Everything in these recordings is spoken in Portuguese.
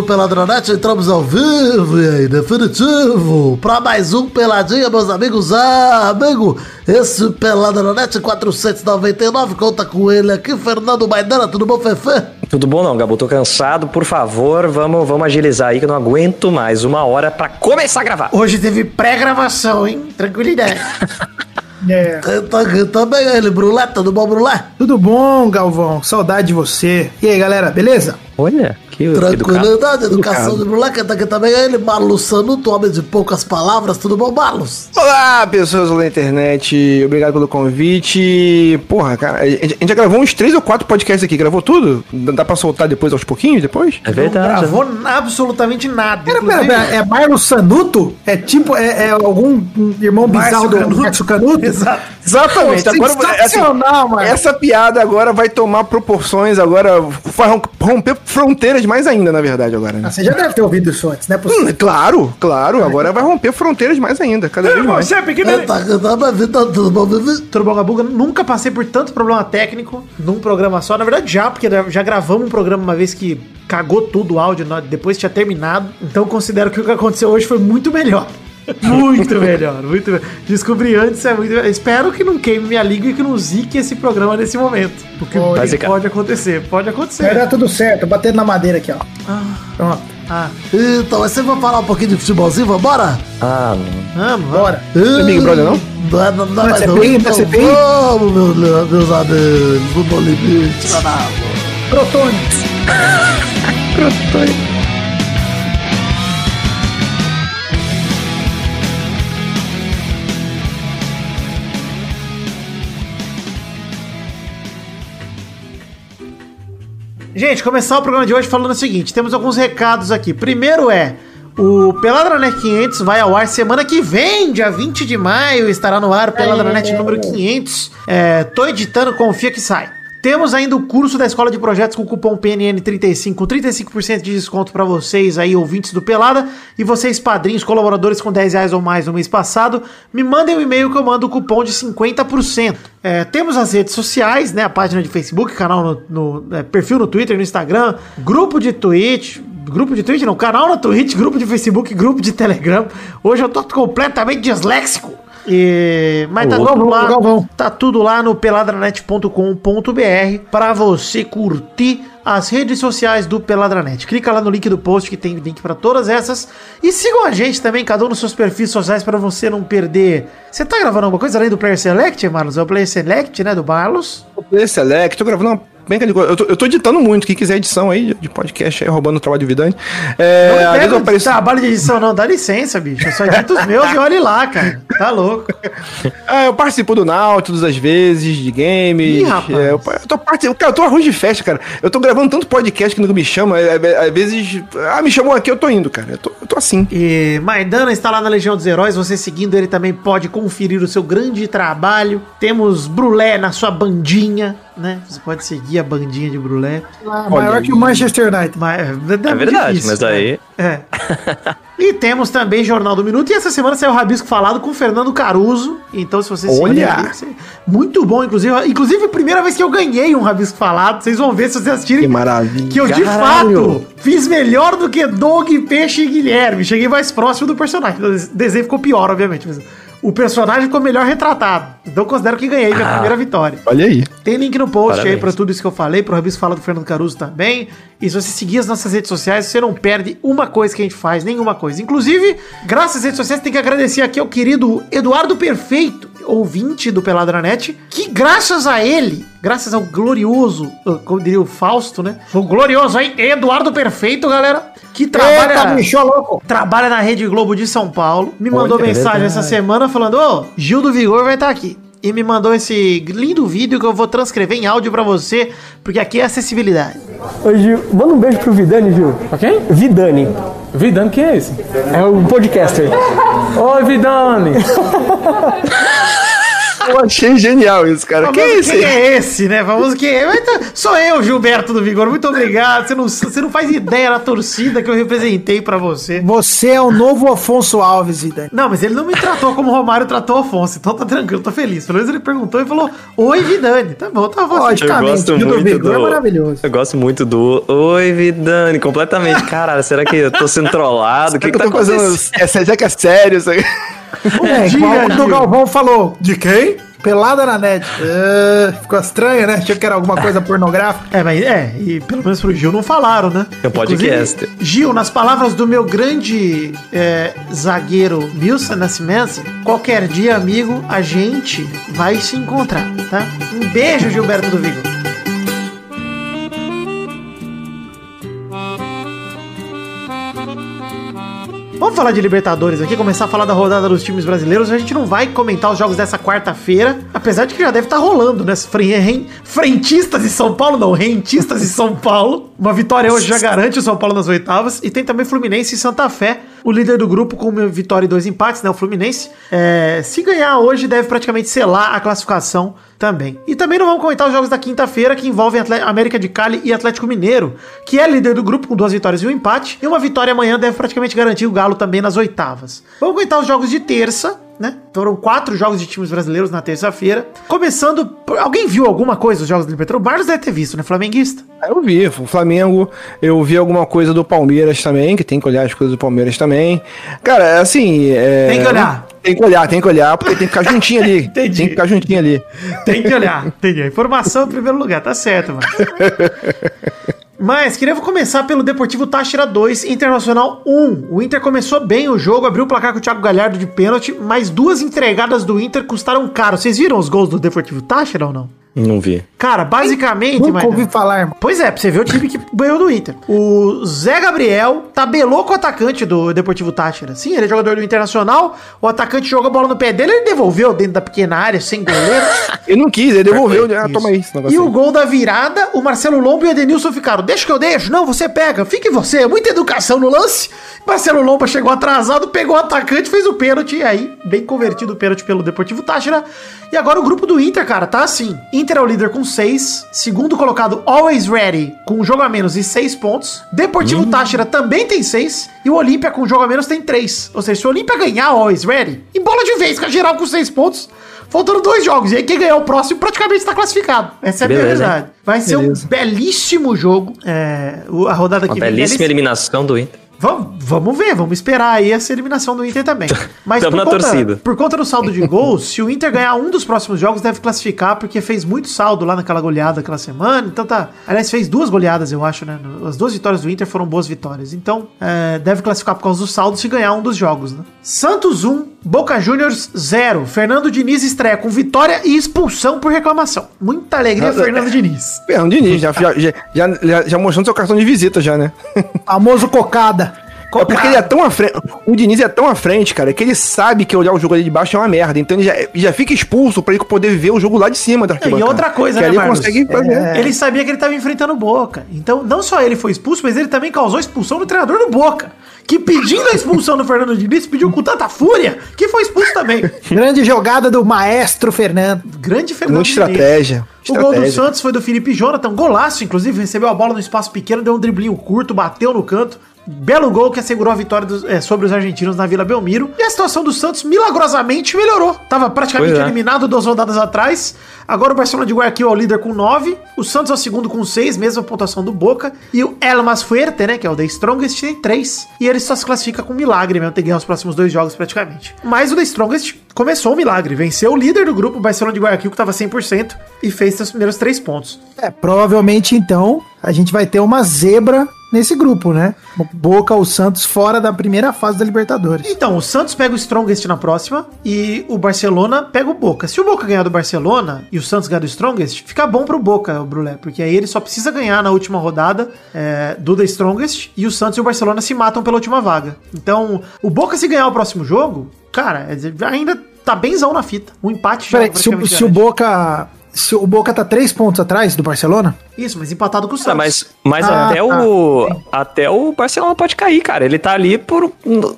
do Peladronete, entramos ao vivo e em definitivo para mais um Peladinha, meus amigos. Ah, amigo, esse Peladronete 499 conta com ele aqui, Fernando Maidana, tudo bom, Fefe? Tudo bom não, Gabo? Tô cansado, por favor, vamos, vamos agilizar aí que eu não aguento mais uma hora para começar a gravar. Hoje teve pré-gravação, hein? Tranquilidade. É. Também ele, Brulé, tudo bom, Brulé? Tudo bom, Galvão? Saudade de você. E aí, galera, beleza? Olha, que Tranquilidade, educação de moleque, tá aqui também ele, Marlos Sanuto, homem de poucas palavras, tudo bom, Marlos? Olá, pessoas da internet, obrigado pelo convite. Porra, cara, a gente já gravou uns três ou quatro podcasts aqui, gravou tudo? Dá pra soltar depois, aos pouquinhos, depois? É verdade. Não gravou absolutamente nada. Pera, pera, pera, é Marlos Sanuto? É tipo, é, é algum irmão bizarro do Márcio Canuto? Exato. Exatamente. Pô, agora, assim, essa piada agora vai tomar proporções, agora vai romper fronteiras mais ainda, na verdade, agora. Né? Ah, você já deve ter ouvido isso antes, né? Hum, claro, claro. Agora vai romper fronteiras mais ainda, cada vez mais. Você é pequeno. Tudo bom, tudo bom, Gabuga? Nunca passei por tanto problema técnico num programa só. Na verdade, já, porque já gravamos um programa uma vez que cagou tudo o áudio, depois tinha terminado. Então considero que o que aconteceu hoje foi muito melhor. Muito melhor, muito melhor. Descobri antes, é muito Espero que não queime minha língua e que não zique esse programa nesse momento. Porque pode, pode acontecer, pode acontecer. Vai dar tudo certo, batendo na madeira aqui, ó. Ah. Pronto. Ah. Então, você vai falar um pouquinho de futebolzinho, vambora? Ah, não. Vamos, bora. Não é Big Brother, não? Não é, não, não, não, é não, então, vamos, meus, meus amigos, no limite, Protônicos. Protônicos. Gente, começar o programa de hoje falando o seguinte: temos alguns recados aqui. Primeiro é. O Peladranet 500 vai ao ar semana que vem, dia 20 de maio, estará no ar o Peladranet número 500. É, tô editando, confia que sai. Temos ainda o curso da Escola de Projetos com cupom PNN35, com 35% de desconto para vocês aí, ouvintes do Pelada, e vocês padrinhos, colaboradores com 10 reais ou mais no mês passado, me mandem um e-mail que eu mando o cupom de 50%. É, temos as redes sociais, né, a página de Facebook, canal no, no é, perfil no Twitter, no Instagram, grupo de Twitch, grupo de Twitch não, canal no Twitch, grupo de Facebook, grupo de Telegram. Hoje eu tô completamente disléxico. E, mas tá tudo, lá, tá tudo lá no peladranet.com.br para você curtir as redes sociais do Peladranet. Clica lá no link do post que tem link para todas essas. E sigam a gente também, cada um nos seus perfis sociais para você não perder. Você tá gravando alguma coisa além do Player Select, Marlos? É o Player Select, né, do Marlos? O Player Select, tô gravando uma bem eu tô, eu tô editando muito. Quem quiser edição aí de podcast aí, roubando o trabalho do Vidani. É, não pega apareço... trabalho de edição, não. Dá licença, bicho. Eu só edito os meus e olhe lá, cara. Tá louco. É, eu participo do Nautilus às vezes, de games. Ih, rapaz. É, eu, eu, tô participando. Cara, eu tô arroz de festa, cara. Eu tô gravando tanto podcast que nunca me chama. É, é, às vezes. Ah, me chamou aqui, eu tô indo, cara. Eu tô, eu tô assim. E Maidana está lá na Legião dos Heróis. Você seguindo ele também pode conferir o seu grande trabalho. Temos Brulé na sua bandinha né? Você pode seguir a bandinha de Brulé. Ah, maior que o Manchester United. Mas, é, é verdade, difícil, mas aí. Né? É. e temos também Jornal do Minuto. E essa semana saiu o Rabisco Falado com o Fernando Caruso. Então, se você Olha! Muito bom, inclusive. Inclusive, primeira vez que eu ganhei um Rabisco Falado. Vocês vão ver se vocês assistirem. Que maravilha. Que eu, de Caralho. fato, fiz melhor do que Doug, Peixe e Guilherme. Cheguei mais próximo do personagem. O desenho ficou pior, obviamente. Mas o personagem ficou melhor retratado. Então considero que ganhei minha ah, primeira vitória. Olha aí. Tem link no post Parabéns. aí pra tudo isso que eu falei, pro Rabisco Fala do Fernando Caruso também. E se você seguir as nossas redes sociais, você não perde uma coisa que a gente faz, nenhuma coisa. Inclusive, graças às redes sociais, tem que agradecer aqui ao querido Eduardo Perfeito, ouvinte do Peladranet, que graças a ele, graças ao glorioso, como diria o Fausto, né? O glorioso aí, Eduardo Perfeito, galera, que trabalha, Eita, bicho, louco. trabalha na Rede Globo de São Paulo, me mandou Olha, mensagem é essa semana falando: Ô, Gil do Vigor vai estar tá aqui. E me mandou esse lindo vídeo que eu vou transcrever em áudio para você, porque aqui é acessibilidade. Oi, Gil. Manda um beijo pro Vidani, Gil. Quem? Vidani. Vidani, quem é esse? É o podcaster. Oi, Vidani. Eu achei genial isso, cara. Famoso Quem é esse? quem é esse, né? Famoso quem é? Tá- Sou eu, Gilberto do Vigor. Muito obrigado. Você não, você não faz ideia da torcida que eu representei pra você. Você é o novo Afonso Alves, Vidani. Não, mas ele não me tratou como o Romário tratou o Afonso. Então tá tranquilo, tô feliz. Pelo menos ele perguntou e falou: Oi, Vidani. Tá bom, tá bom. Pode. Eu gosto do muito Vigor do. é maravilhoso. Eu gosto muito do. Oi, Vidani, completamente. Caralho, será que eu tô sendo trollado? O que, que tá eu tô fazendo. acontecendo? É, será que é sério isso aí? É, Diga, igual quando o Galvão falou. De quem? Pelada na net. É, ficou estranho, né? Achei que era alguma coisa pornográfica. É, mas é, e pelo menos pro Gil não falaram, né? É um podcast. Inclusive, Gil, nas palavras do meu grande é, zagueiro Wilson Nascimento, qualquer dia, amigo, a gente vai se encontrar, tá? Um beijo, Gilberto do Vigo. Vamos falar de Libertadores aqui, começar a falar da rodada dos times brasileiros. A gente não vai comentar os jogos dessa quarta-feira, apesar de que já deve estar rolando, né? Fre- ren- Frentistas e São Paulo, não, rentistas e São Paulo. Uma vitória hoje já garante o São Paulo nas oitavas. E tem também Fluminense e Santa Fé, o líder do grupo com uma vitória e dois empates, né? O Fluminense. É, se ganhar hoje, deve praticamente selar a classificação também. E também não vamos comentar os jogos da quinta-feira que envolvem Atle- América de Cali e Atlético Mineiro, que é líder do grupo com duas vitórias e um empate. E uma vitória amanhã deve praticamente garantir o Galo também nas oitavas. Vamos comentar os jogos de terça. Né? Foram quatro jogos de times brasileiros na terça-feira. Começando. por- Alguém viu alguma coisa dos jogos do Libertadores? O Barros deve ter visto, né? Flamenguista. Eu vi, o Flamengo, eu vi alguma coisa do Palmeiras também, que tem que olhar as coisas do Palmeiras também. Cara, assim. é- Tem que olhar. Tem que olhar, tem que olhar, porque tem que ficar juntinho ali. Entendi. Tem que ficar juntinho ali. Tem que olhar. Entendi. Informação em primeiro lugar, tá certo, mano. Mas queria começar pelo Deportivo Táchira 2, Internacional 1. O Inter começou bem o jogo, abriu o placar com o Thiago Galhardo de pênalti, mas duas entregadas do Inter custaram caro. Vocês viram os gols do Deportivo Táchira ou não? Não vi. Cara, basicamente, Nunca ouvi falar, irmão. Pois é, pra você ver o time que ganhou do Inter. O Zé Gabriel tabelou com o atacante do Deportivo Táchira. Sim, ele é jogador do Internacional. O atacante jogou a bola no pé dele, ele devolveu dentro da pequena área, sem goleiro. Ele não quis, ele devolveu. Ah, Isso. toma aí esse negócio. E o gol da virada, o Marcelo Lombo e o Edenilson ficaram. Deixa que eu deixo. Não, você pega. Fique você. Muita educação no lance. Marcelo Lomba chegou atrasado, pegou o atacante, fez o pênalti. E aí, bem convertido o pênalti pelo Deportivo Táchira. E agora o grupo do Inter, cara, tá assim. Inter é o líder com 6. Segundo colocado, Always Ready, com um jogo a menos e 6 pontos. Deportivo Táchira também tem 6. E o Olímpia, com um jogo a menos, tem 3. Ou seja, se o Olímpia ganhar Always Ready, embola de vez, com a geral com 6 pontos. Faltando dois jogos. E aí, quem ganhar o próximo praticamente está classificado. Essa é a verdade. Vai ser Beleza. um belíssimo jogo. É, a rodada Uma que vem. belíssima Belíssimo. eliminação do Inter. Vamos, vamos ver, vamos esperar aí essa eliminação do Inter também. Mas por na conta, torcida. por conta do saldo de gols, se o Inter ganhar um dos próximos jogos, deve classificar, porque fez muito saldo lá naquela goleada aquela semana. Então tá. Aliás, fez duas goleadas, eu acho, né? As duas vitórias do Inter foram boas vitórias. Então, é, deve classificar por causa do saldo se ganhar um dos jogos, né? Santos 1, Boca Juniors 0. Fernando Diniz estreia com vitória e expulsão por reclamação. Muita alegria, Fernando Diniz. Fernando Diniz, já, já, já, já, já mostrando seu cartão de visita já, né? Famoso cocada. É porque ele é tão à frente. O Diniz é tão à frente, cara, que ele sabe que olhar o jogo ali de baixo é uma merda. Então ele já, já fica expulso pra ele poder ver o jogo lá de cima da E outra coisa, que né, Marcos? consegue fazer. É. Ele sabia que ele estava enfrentando o Boca. Então, não só ele foi expulso, mas ele também causou expulsão no treinador do Boca. Que pedindo a expulsão do Fernando Diniz, pediu com tanta fúria que foi expulso também. Grande jogada do maestro Fernando. Grande Fernando Muita estratégia. O gol do. Santos foi do Felipe Jonathan, golaço, inclusive, recebeu a bola no espaço pequeno, deu um driblinho curto, bateu no canto. Belo gol que assegurou a vitória dos- é, sobre os argentinos na Vila Belmiro. E a situação do Santos milagrosamente melhorou. Tava praticamente é. eliminado duas rodadas atrás. Agora o Barcelona de Guayaquil é o líder com 9. O Santos é o segundo com 6, mesma pontuação do Boca. E o El Mas Fuerte, né, que é o The Strongest, tem 3. E ele só se classifica com milagre mesmo, ter ganho os próximos dois jogos praticamente. Mas o The Strongest começou o milagre. Venceu o líder do grupo, o Barcelona de Guayaquil, que tava 100%, e fez seus primeiros três pontos. É, provavelmente então a gente vai ter uma zebra nesse grupo, né? Boca ou Santos fora da primeira fase da Libertadores. Então, o Santos pega o Strongest na próxima e o Barcelona pega o Boca. Se o Boca ganhar do Barcelona e o Santos ganhar do Strongest, fica bom pro Boca, o Brulé, porque aí ele só precisa ganhar na última rodada é, do The Strongest e o Santos e o Barcelona se matam pela última vaga. Então, o Boca se ganhar o próximo jogo, cara, é- ainda tá benzão na fita. Um empate Peraí, já se, o- praticamente se o. Boca se o Boca tá três pontos atrás do Barcelona? Isso, mas empatado com o Ah, Santos. mas mas Ah, até, tá. o, até o Barcelona pode cair, cara. Ele tá ali por.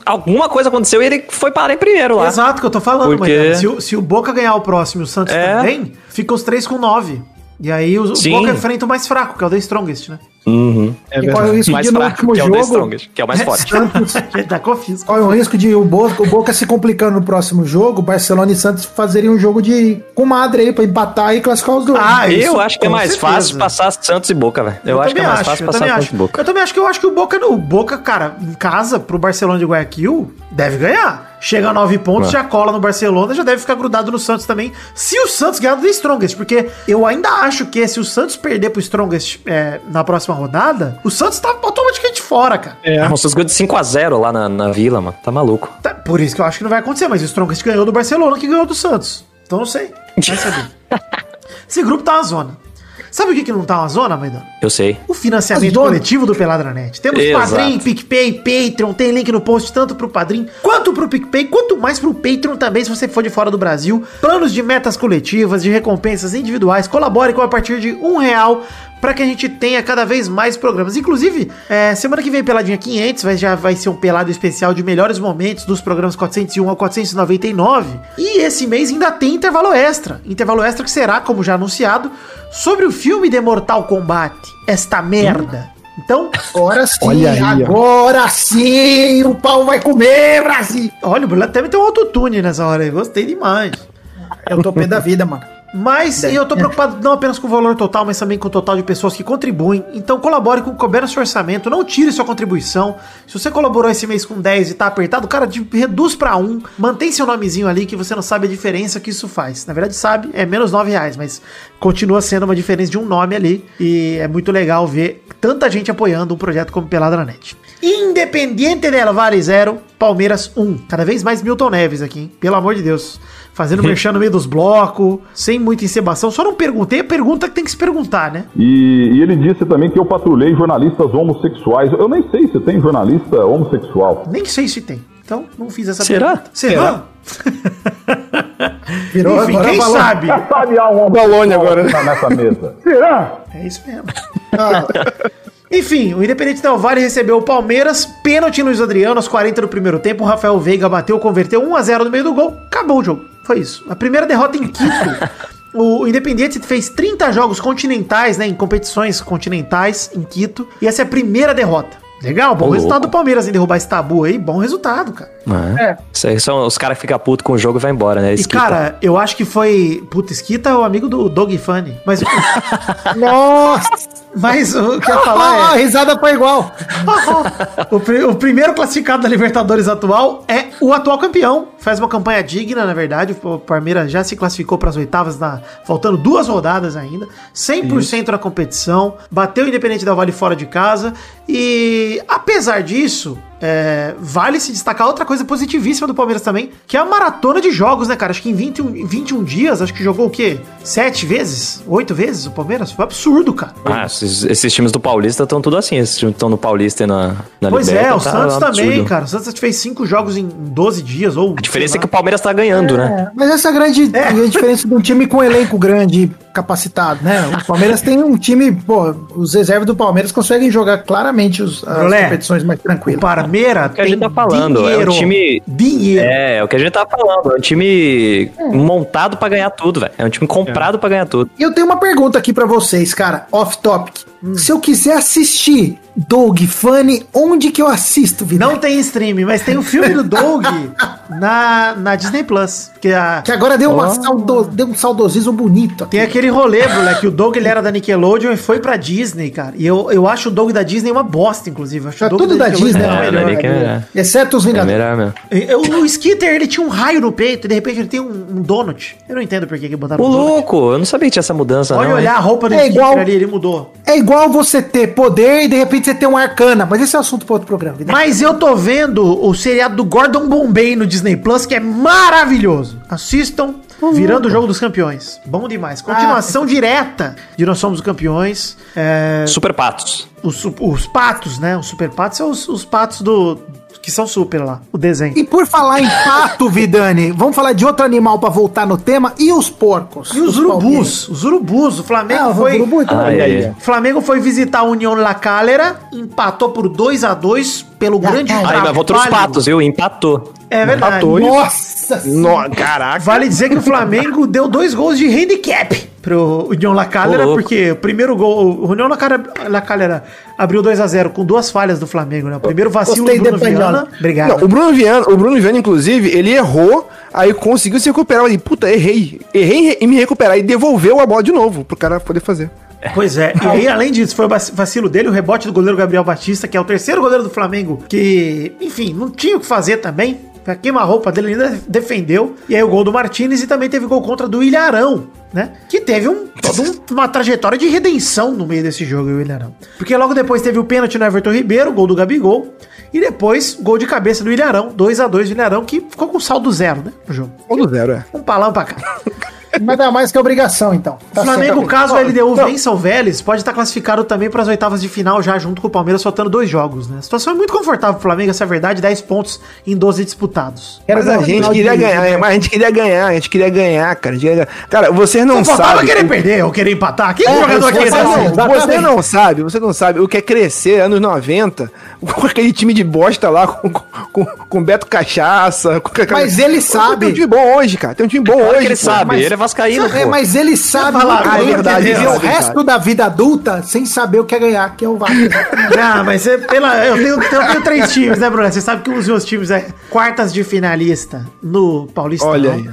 Alguma coisa aconteceu e ele foi parar em primeiro lá. Exato, que eu tô falando, Porque- Maidana. Se, o- se o Boca ganhar o próximo e o Santos É. também, fica os três com nove. E aí o, o. Boca enfrenta o mais fraco, que é o The Strongest, né? Uhum. e qual é o risco Mais de no fraco, último que é o jogo? Strongest, que é o mais forte. Santos, tá confisco. é o risco de o Boca, o Boca se complicando no próximo jogo, Barcelona e Santos fazerem um jogo de comadre aí pra empatar e classificar os dois? Ah, eu isso, acho que é mais certeza. fácil passar Santos e Boca, velho. Eu, acho que é mais fácil eu passar Santos acho. e Boca. Eu também acho que eu acho que o Boca, o Boca, cara, em casa, pro Barcelona de Guayaquil, deve ganhar. Chega a nove pontos, É. já cola no Barcelona, já deve ficar grudado no Santos também. Se o Santos ganhar do The Strongest, porque eu ainda acho que se o Santos perder pro Strongest é, na próxima rodada, o Santos tá automaticamente fora, cara. Ah, o Santos ganhou de 5x0 lá na, na Vila, mano. Tá maluco. Tá, por isso que eu acho que não vai acontecer, mas o Strongest ganhou do Barcelona que ganhou do Santos. Então não sei. Vai saber. Esse grupo tá uma zona. Sabe o que, que não tá uma zona, Maidana? Eu sei. O financiamento As coletivo do Peladranet. Temos Exato. Padrim, PicPay, Patreon, tem link no post tanto pro Padrim quanto pro PicPay, quanto mais pro Patreon também, se você for de fora do Brasil. Planos de metas coletivas, de recompensas individuais. Colabore com a partir de um real para que a gente tenha cada vez mais programas. Inclusive, é, semana que vem, Peladinha 500, vai, já vai ser um pelado especial de melhores momentos dos programas 401 ao 499. E esse mês ainda tem intervalo extra. Intervalo extra que será, como já anunciado, sobre o filme de Mortal Kombat. Esta merda. Então, Agora sim, Olha aí, ó. agora sim, o pau vai comer, Brasil. olha, o Bruno até meteu um autotune nessa hora aí. Gostei demais. Eu tô pé da vida, mano. Mas eu tô preocupado não apenas com o valor total, mas também com o total de pessoas que contribuem. Então colabore com o Couber no seu orçamento, não tire sua contribuição. Se você colaborou esse mês com 10 e tá apertado, cara, de- reduz pra 1. Mantém seu nomezinho ali que você não sabe a diferença que isso faz. Na verdade, sabe, é menos 9 reais, mas continua sendo uma diferença de um nome ali. E é muito legal ver tanta gente apoiando um projeto como Peladranet. Independiente del Vale 0, Palmeiras 1. Cada vez mais Milton Neves aqui, hein? Pelo amor de Deus. Fazendo merchan no meio dos blocos, sem muita encebação. Só não perguntei a pergunta que tem que se perguntar, né? E, e ele disse também que eu patrulhei jornalistas homossexuais. Eu nem sei se tem jornalista homossexual. Nem sei se tem. Então, não fiz essa Será? pergunta. Será? Virou Enfim, agora quem falou. sabe? Sabe há um Galone agora, né? nessa mesa. Será? É isso mesmo. Enfim, o Independente Del Vale recebeu o Palmeiras, pênalti em Luiz Adriano aos 40 do primeiro tempo. O Rafael Veiga bateu, converteu 1x0 no meio do gol. Acabou o jogo. Foi isso. A primeira derrota em Quito. O Independiente fez 30 jogos continentais, né? Em competições continentais em Quito. E essa é a primeira derrota. Legal, bom Ô, resultado louco. do Palmeiras em derrubar esse tabu aí. Bom resultado, cara. É. Isso aí são os caras que ficam putos com o jogo e vai embora, né? E, Esquita. cara, eu acho que foi. Puta, Esquita é o amigo do Dog Funny. Mas, Nossa, mas o que eu ia a falar é. risada foi igual. o, pri- o primeiro classificado da Libertadores atual é o atual campeão. Faz uma campanha digna, na verdade. O Palmeiras já se classificou para as oitavas, na, faltando duas rodadas ainda. 100% na competição. Bateu o Independente da Vale fora de casa. E apesar disso, é, vale se destacar outra coisa positivíssima do Palmeiras também, que é a maratona de jogos, né, cara? Acho que em 21, em 21 dias, acho que jogou o quê? Sete vezes? Oito vezes o Palmeiras? Foi absurdo, cara. Ah, esses, esses times do Paulista estão tudo assim. Esses times estão no Paulista e na, na Pois é, Liberta, o tá Santos um também, cara. O Santos fez cinco jogos em 12 dias, ou. A diferença é que o Palmeiras tá ganhando, né? Mas essa é a grande É. a diferença de um time com elenco grande, capacitado, né? O Palmeiras tem um time, pô, os reservas do Palmeiras conseguem jogar claramente os, as Brulé, competições mais O tranquilas. Palmeira que a gente tá falando, é um time- Dinheiro. É, é o que a gente tá falando. É um time montado pra ganhar tudo, velho. É um time comprado pra ganhar tudo. E eu tenho uma pergunta aqui pra vocês, cara, off topic. Se eu quiser assistir Doug Funny, onde que eu assisto, Vidal? Não tem stream, mas tem o filme do Doug na, na Disney Plus. Que a, Que agora deu, uma saudo- deu um saudosismo bonito. aqui. tem aquele rolê, moleque, que o Doug ele era da Nickelodeon e foi pra Disney, cara. E eu, eu acho o Doug da Disney uma bosta, inclusive. Eu Acho É o Doug tudo da Nickelodeon Disney, o É, né? da melhor. Nick é- Exceto os É Vingadores. melhor. Eu- O Skitter, ele tinha um raio no peito e de repente ele tem um, um donut. Eu não entendo por que que botaram Ô, um donut. louco, eu não sabia que tinha essa mudança, Pode não. hein? olhar a roupa do É Skitter igual- ali, ele mudou. É igual você ter poder e de repente você ter um arcana, mas esse é assunto para outro programa. Mas eu tô vendo o seriado do Gordon Bombay no Disney Plus, que é maravilhoso. Assistam. Virando o jogo dos campeões. Bom demais. Continuação direta de Nós Somos os Campeões. É, Super Patos. os, os patos, né? Os super patos são os, os patos do. Que são super lá, o desenho. E por falar em pato, Vidani, vamos falar de outro animal pra voltar no tema. E os porcos? E os urubus, os urubus, o Flamengo Ah, foi. urubu, então. Ai, ai. O Flamengo foi visitar a União La Calera, empatou por 2 a 2 pelo La grande. Aí, mas voltou os patos, viu? Empatou. É verdade. Empatou. Nossa No, caraca. Vale dizer que o Flamengo deu dois gols de handicap pro União La Calera, Ô, louco. porque o primeiro gol, o União La Calera, La Calera abriu 2 a 0 com duas falhas do Flamengo, né? O primeiro vacilo Gostei do Bruno Viana. Obrigado. Não, o Bruno Viana, o Bruno Viana, inclusive, ele errou, aí conseguiu se recuperar. Ele, puta, errei. Errei em me recuperar. E devolveu a bola de novo pro cara poder fazer. Pois é, e aí, além disso, foi o vac- vacilo dele, o rebote do goleiro Gabriel Batista, que é o terceiro goleiro do Flamengo, que, enfim, não tinha o que fazer também. A queima-roupa dele ainda defendeu. E aí o gol do Martinez e também teve gol contra do Ilharão, né? Que teve um, toda um- uma trajetória de redenção no meio desse jogo, o Ilharão. Porque logo depois teve o pênalti no Everton Ribeiro, gol do Gabigol. E depois, gol de cabeça do Ilharão, 2 a 2 do Ilharão, que ficou com saldo zero, né? No jogo. Um do zero, é. Um palão pra cá. Mas dá mais que obrigação, então. Tá O Flamengo, certo. caso a LDU Não. vença o Vélez, pode estar classificado também para as oitavas de final já junto com o Palmeiras, faltando dois jogos, né? A situação é muito confortável pro Flamengo, essa é a verdade, 10 pontos em 12 disputados. Mas a o gente queria ganhar, mas a gente queria ganhar, a gente queria ganhar, cara. queria ganhar. Cara, vocês não sabem. querer perder ou querer empatar. Que É, jogador você aqui sabe, assim? não. Você não sabe, você não sabe o que é crescer anos 90 com aquele time de bosta lá, com, com, com Beto Cachaça. Com, Mas ele sabe. Tem um time bom hoje, cara. Tem um time bom Claro hoje. ele pô. sabe, mas- ele vascaíno, É, pô. mas ele sabe falar, ah, é verdade, viver o resto da vida adulta sem saber o que é ganhar, que é o Vasco. Não, mas é pela, eu, tenho, eu tenho três times, né, Bruno? Você sabe que um dos meus times é quartas de finalista no Paulistão. Olha aí.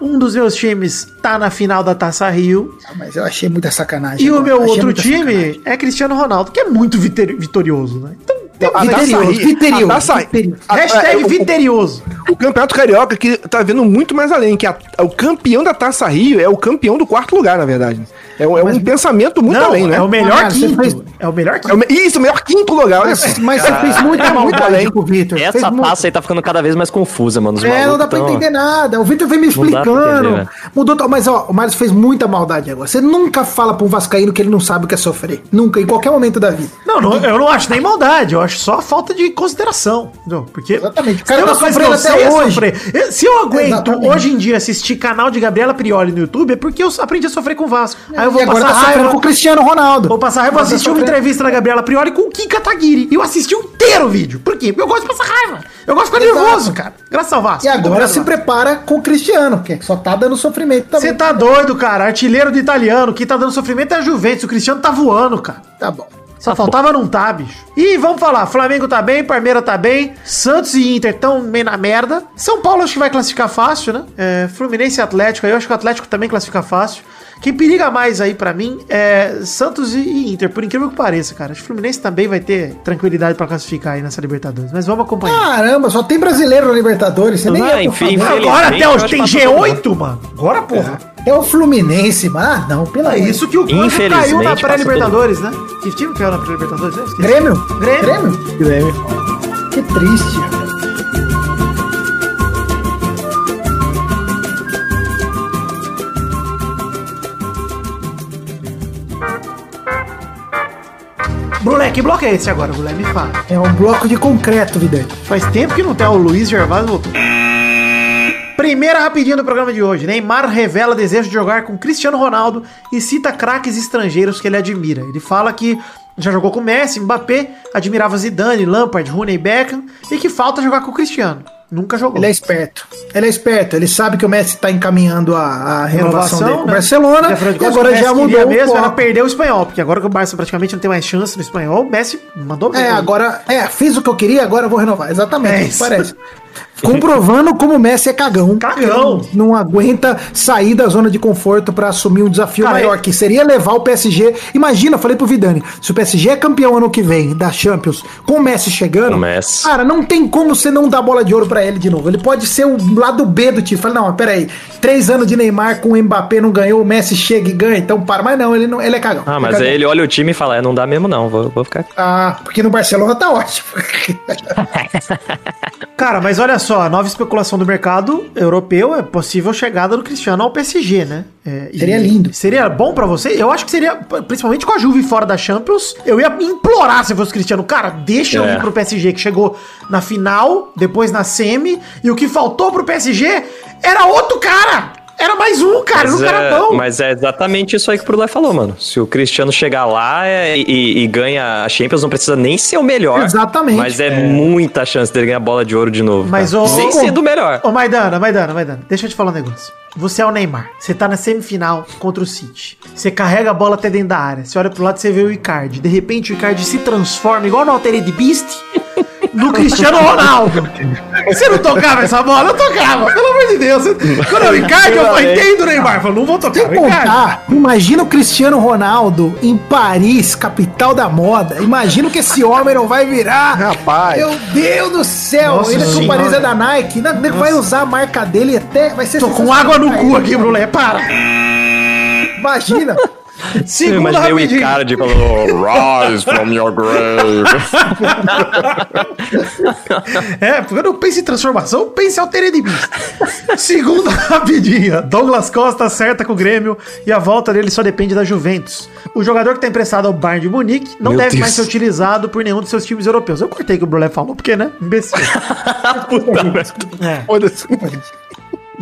Um dos meus times tá na final da Taça Rio. Mas eu achei muita sacanagem. E o agora. meu Achei outro time sacanagem. é Cristiano Ronaldo, que é muito vitor- vitorioso, né? Então, A Vitorioso, Rio- vitorioso, Taça- vitorioso. a- hashtag é, o- vitorioso. O Campeonato Carioca que tá vendo muito mais além, que a- o campeão da Taça Rio é o campeão do quarto lugar, na verdade. É, um- é um pensamento muito Não, além, né? é o melhor quinto. fez- É o melhor É quinto. o me- Isso, o melhor quinto lugar, olha só. Mas, mas você fez muita É muito maldade além. com o Vitor. Essa Fez muito- taça aí tá ficando cada vez mais confusa, mano. Os É, não dá pra tão- entender nada. O Vitor vem me Não explicando. entender. Mudou. Mas, ó, o Mário fez muita maldade agora. Você nunca fala pra um Vascaíno que ele não sabe o que é sofrer. Nunca, em qualquer momento da vida. Não, não, eu não acho nem maldade, eu acho só falta de consideração. Entendeu? Porque Exatamente. O cara tá uma coisa que sofrendo eu até sei é hoje. sofrer. Eu- Se eu aguento Exatamente. hoje em dia assistir canal de Gabriela Prioli no YouTube, é porque eu aprendi a sofrer com o Vasco. Aí eu vou e agora passar tá sofrendo raiva. com o Cristiano Ronaldo. Vou passar raiva, vou Tá assistir uma entrevista da Gabriela Prioli com o Kim Kataguiri. E eu assisti inteiro o vídeo. Por quê? Porque eu gosto de passar raiva. Eu gosto de ficar nervoso, cara. Graças ao Vasco. E agora se prepara com o Cristiano, que só tá dando sofrimento também. Você tá doido, cara. Artilheiro do italiano. Quem tá dando sofrimento é a Juventus. O Cristiano tá voando, cara. Tá bom. Só faltava não tá, bicho. E vamos falar, Flamengo tá bem, Palmeiras tá bem, Santos e Inter tão meio na merda. São Paulo acho que vai classificar fácil, né? É, Fluminense e Atlético, aí eu acho que o Atlético também classifica fácil. Quem periga mais aí pra mim é Santos e- Inter, por incrível que pareça, cara. Acho que o Fluminense também vai ter tranquilidade pra classificar aí nessa Libertadores. Mas vamos acompanhar. Caramba, só tem brasileiro na Libertadores. Você nem Ah, é, enfim, infeliz- Agora até acho tem que G8, mano. Agora, porra. É o Fluminense, mas ah, não, pelo É isso que o Grêmio caiu na pré-Libertadores, né? Que time caiu na pré-Libertadores? Esqueci. Grêmio? Grêmio. Grêmio? Que triste. Que bloco é esse agora, Brulé? Me fala. É um bloco de concreto, Vidante. Faz tempo que não tem o Luiz Gervásio voltou. Primeira rapidinha do programa de hoje. Neymar revela desejo de jogar com Cristiano Ronaldo e cita craques estrangeiros que ele admira. Ele fala que já jogou com Messi, Mbappé, admirava Zidane, Lampard, Rooney, Beckham e que falta jogar com o Cristiano. Nunca jogou. Ele é esperto. Ele é esperto. Ele sabe que o Messi tá encaminhando a, a renovação, dele com o né? Barcelona. E agora já mudou mesmo, era foco. perder o espanhol, porque agora que o Barça praticamente não tem mais chance no espanhol, o Messi mandou bem. É, agora. É, fiz o que eu queria, agora eu vou renovar. Exatamente, É é isso. parece. Comprovando como o Messi é cagão. Cagão. Não, aguenta sair da zona de conforto pra assumir um desafio Cara, maior, é- que seria levar o PSG. Imagina, eu falei pro Vidani, se o PSG é campeão ano que vem da Champions, com o Messi chegando, o Messi. cara, não tem como você não dar bola de ouro pra ele de novo. Ele pode ser o lado B do time. Fala, não, mas peraí, três anos de Neymar com o Mbappé não ganhou, o Messi chega e ganha, então para. Mas não, ele, não, ele é cagão. Ah, é mas cagão. aí ele olha o time e fala, é, não dá mesmo não, vou, vou ficar... Ah, porque no Barcelona tá ótimo. Cara, mas olha só, só, a nova especulação do mercado europeu é possível chegada do Cristiano ao PSG, né? É, Seria lindo. Seria bom pra você? Eu acho que seria, principalmente com a Juve fora da Champions, eu ia implorar se fosse o Cristiano. Cara, deixa eu É. ir pro PSG, que chegou na final, depois na semi, e o que faltou pro PSG era outro cara! Era mais um, cara, Mas um cara é, mas é exatamente isso aí que o Brulé falou, mano. Se o Cristiano chegar lá é, e, e ganha a Champions, não precisa nem ser o melhor. Exatamente. Mas é, muita chance dele ganhar bola de ouro de novo. Mas cara. o- Sem o- ser do melhor. Ô, Maidana, Maidana, Maidana, deixa eu te falar um negócio. Você é o Neymar. Você tá na semifinal contra o City. Você carrega a bola até dentro da área. Você olha pro lado e você vê o Icardi. De repente o Icardi se transforma, igual no Altered Beast, no Cristiano Ronaldo. Você não tocava essa bola? Eu tocava, pelo amor de Deus. Quando é o Icardi, eu falei, entendo o Neymar. Eu falei, não vou tocar Sem contar, imagina o Cristiano Ronaldo em Paris, capital da moda. Imagina que esse homem não vai virar. Rapaz. Meu Deus do céu. Nossa Ele que o senhora. Paris é da Nike. Não, Ele vai usar a marca dele até. Vai ser Tô com água no cu aqui, Brulé. Para. Imagina. Eu Segunda imaginei o. Icardi falando Rise from your grave. É, porque eu não penso em transformação, pense em Altered Beast. Segunda rapidinha. Douglas Costa acerta com o Grêmio e a volta dele só depende da Juventus. O jogador que tá emprestado ao Bayern de Munique não Meu deve Deus. mais ser utilizado por nenhum dos seus times europeus. Eu cortei o que o Brulé falou, porque, né? Imbecil. É. Foda-se.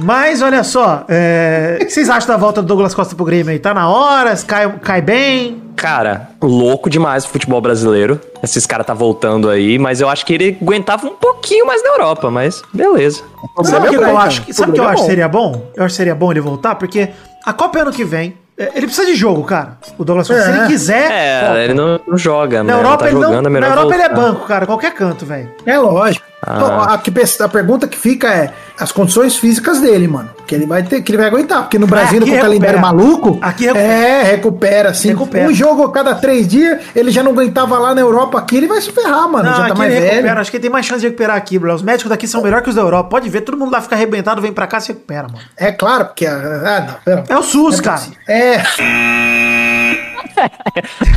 Mas olha só, é, o que vocês acham da volta do Douglas Costa pro Grêmio aí? Tá na hora? Cai, cai bem? Cara, louco demais o futebol brasileiro. Esses caras tá voltando aí, mas eu acho que ele aguentava um pouquinho mais na Europa, mas beleza. Sabe o que, é eu acho? que- Sabe o que eu é acho seria bom? Eu acho que seria bom ele voltar, porque a Copa é ano que vem. É, Ele precisa de jogo, cara. O Douglas Costa, se É. ele quiser. É, volta. ele não, não joga, Na né? Europa, não tá ele, não, jogando, é na Europa ele é banco, cara, qualquer canto, velho. É lógico. Ah. Então, a, que- a pergunta que fica é as condições físicas dele, mano. Que ele vai ter, que ele vai aguentar. Porque no Brasil, aqui com o calendário maluco. Aqui recupera. É, recupera, assim. Recupera. Um jogo a cada três dias, ele já não aguentava lá na Europa aqui, ele vai se ferrar, mano. Não, já tá mais ele velho. recupera. Acho que ele tem mais chance de recuperar aqui, bro. Os médicos daqui são melhores que os da Europa. Pode ver, todo mundo lá fica arrebentado, vem pra cá e se recupera, mano. É claro, porque. Ah, não, pera. É o SUS, cara. É,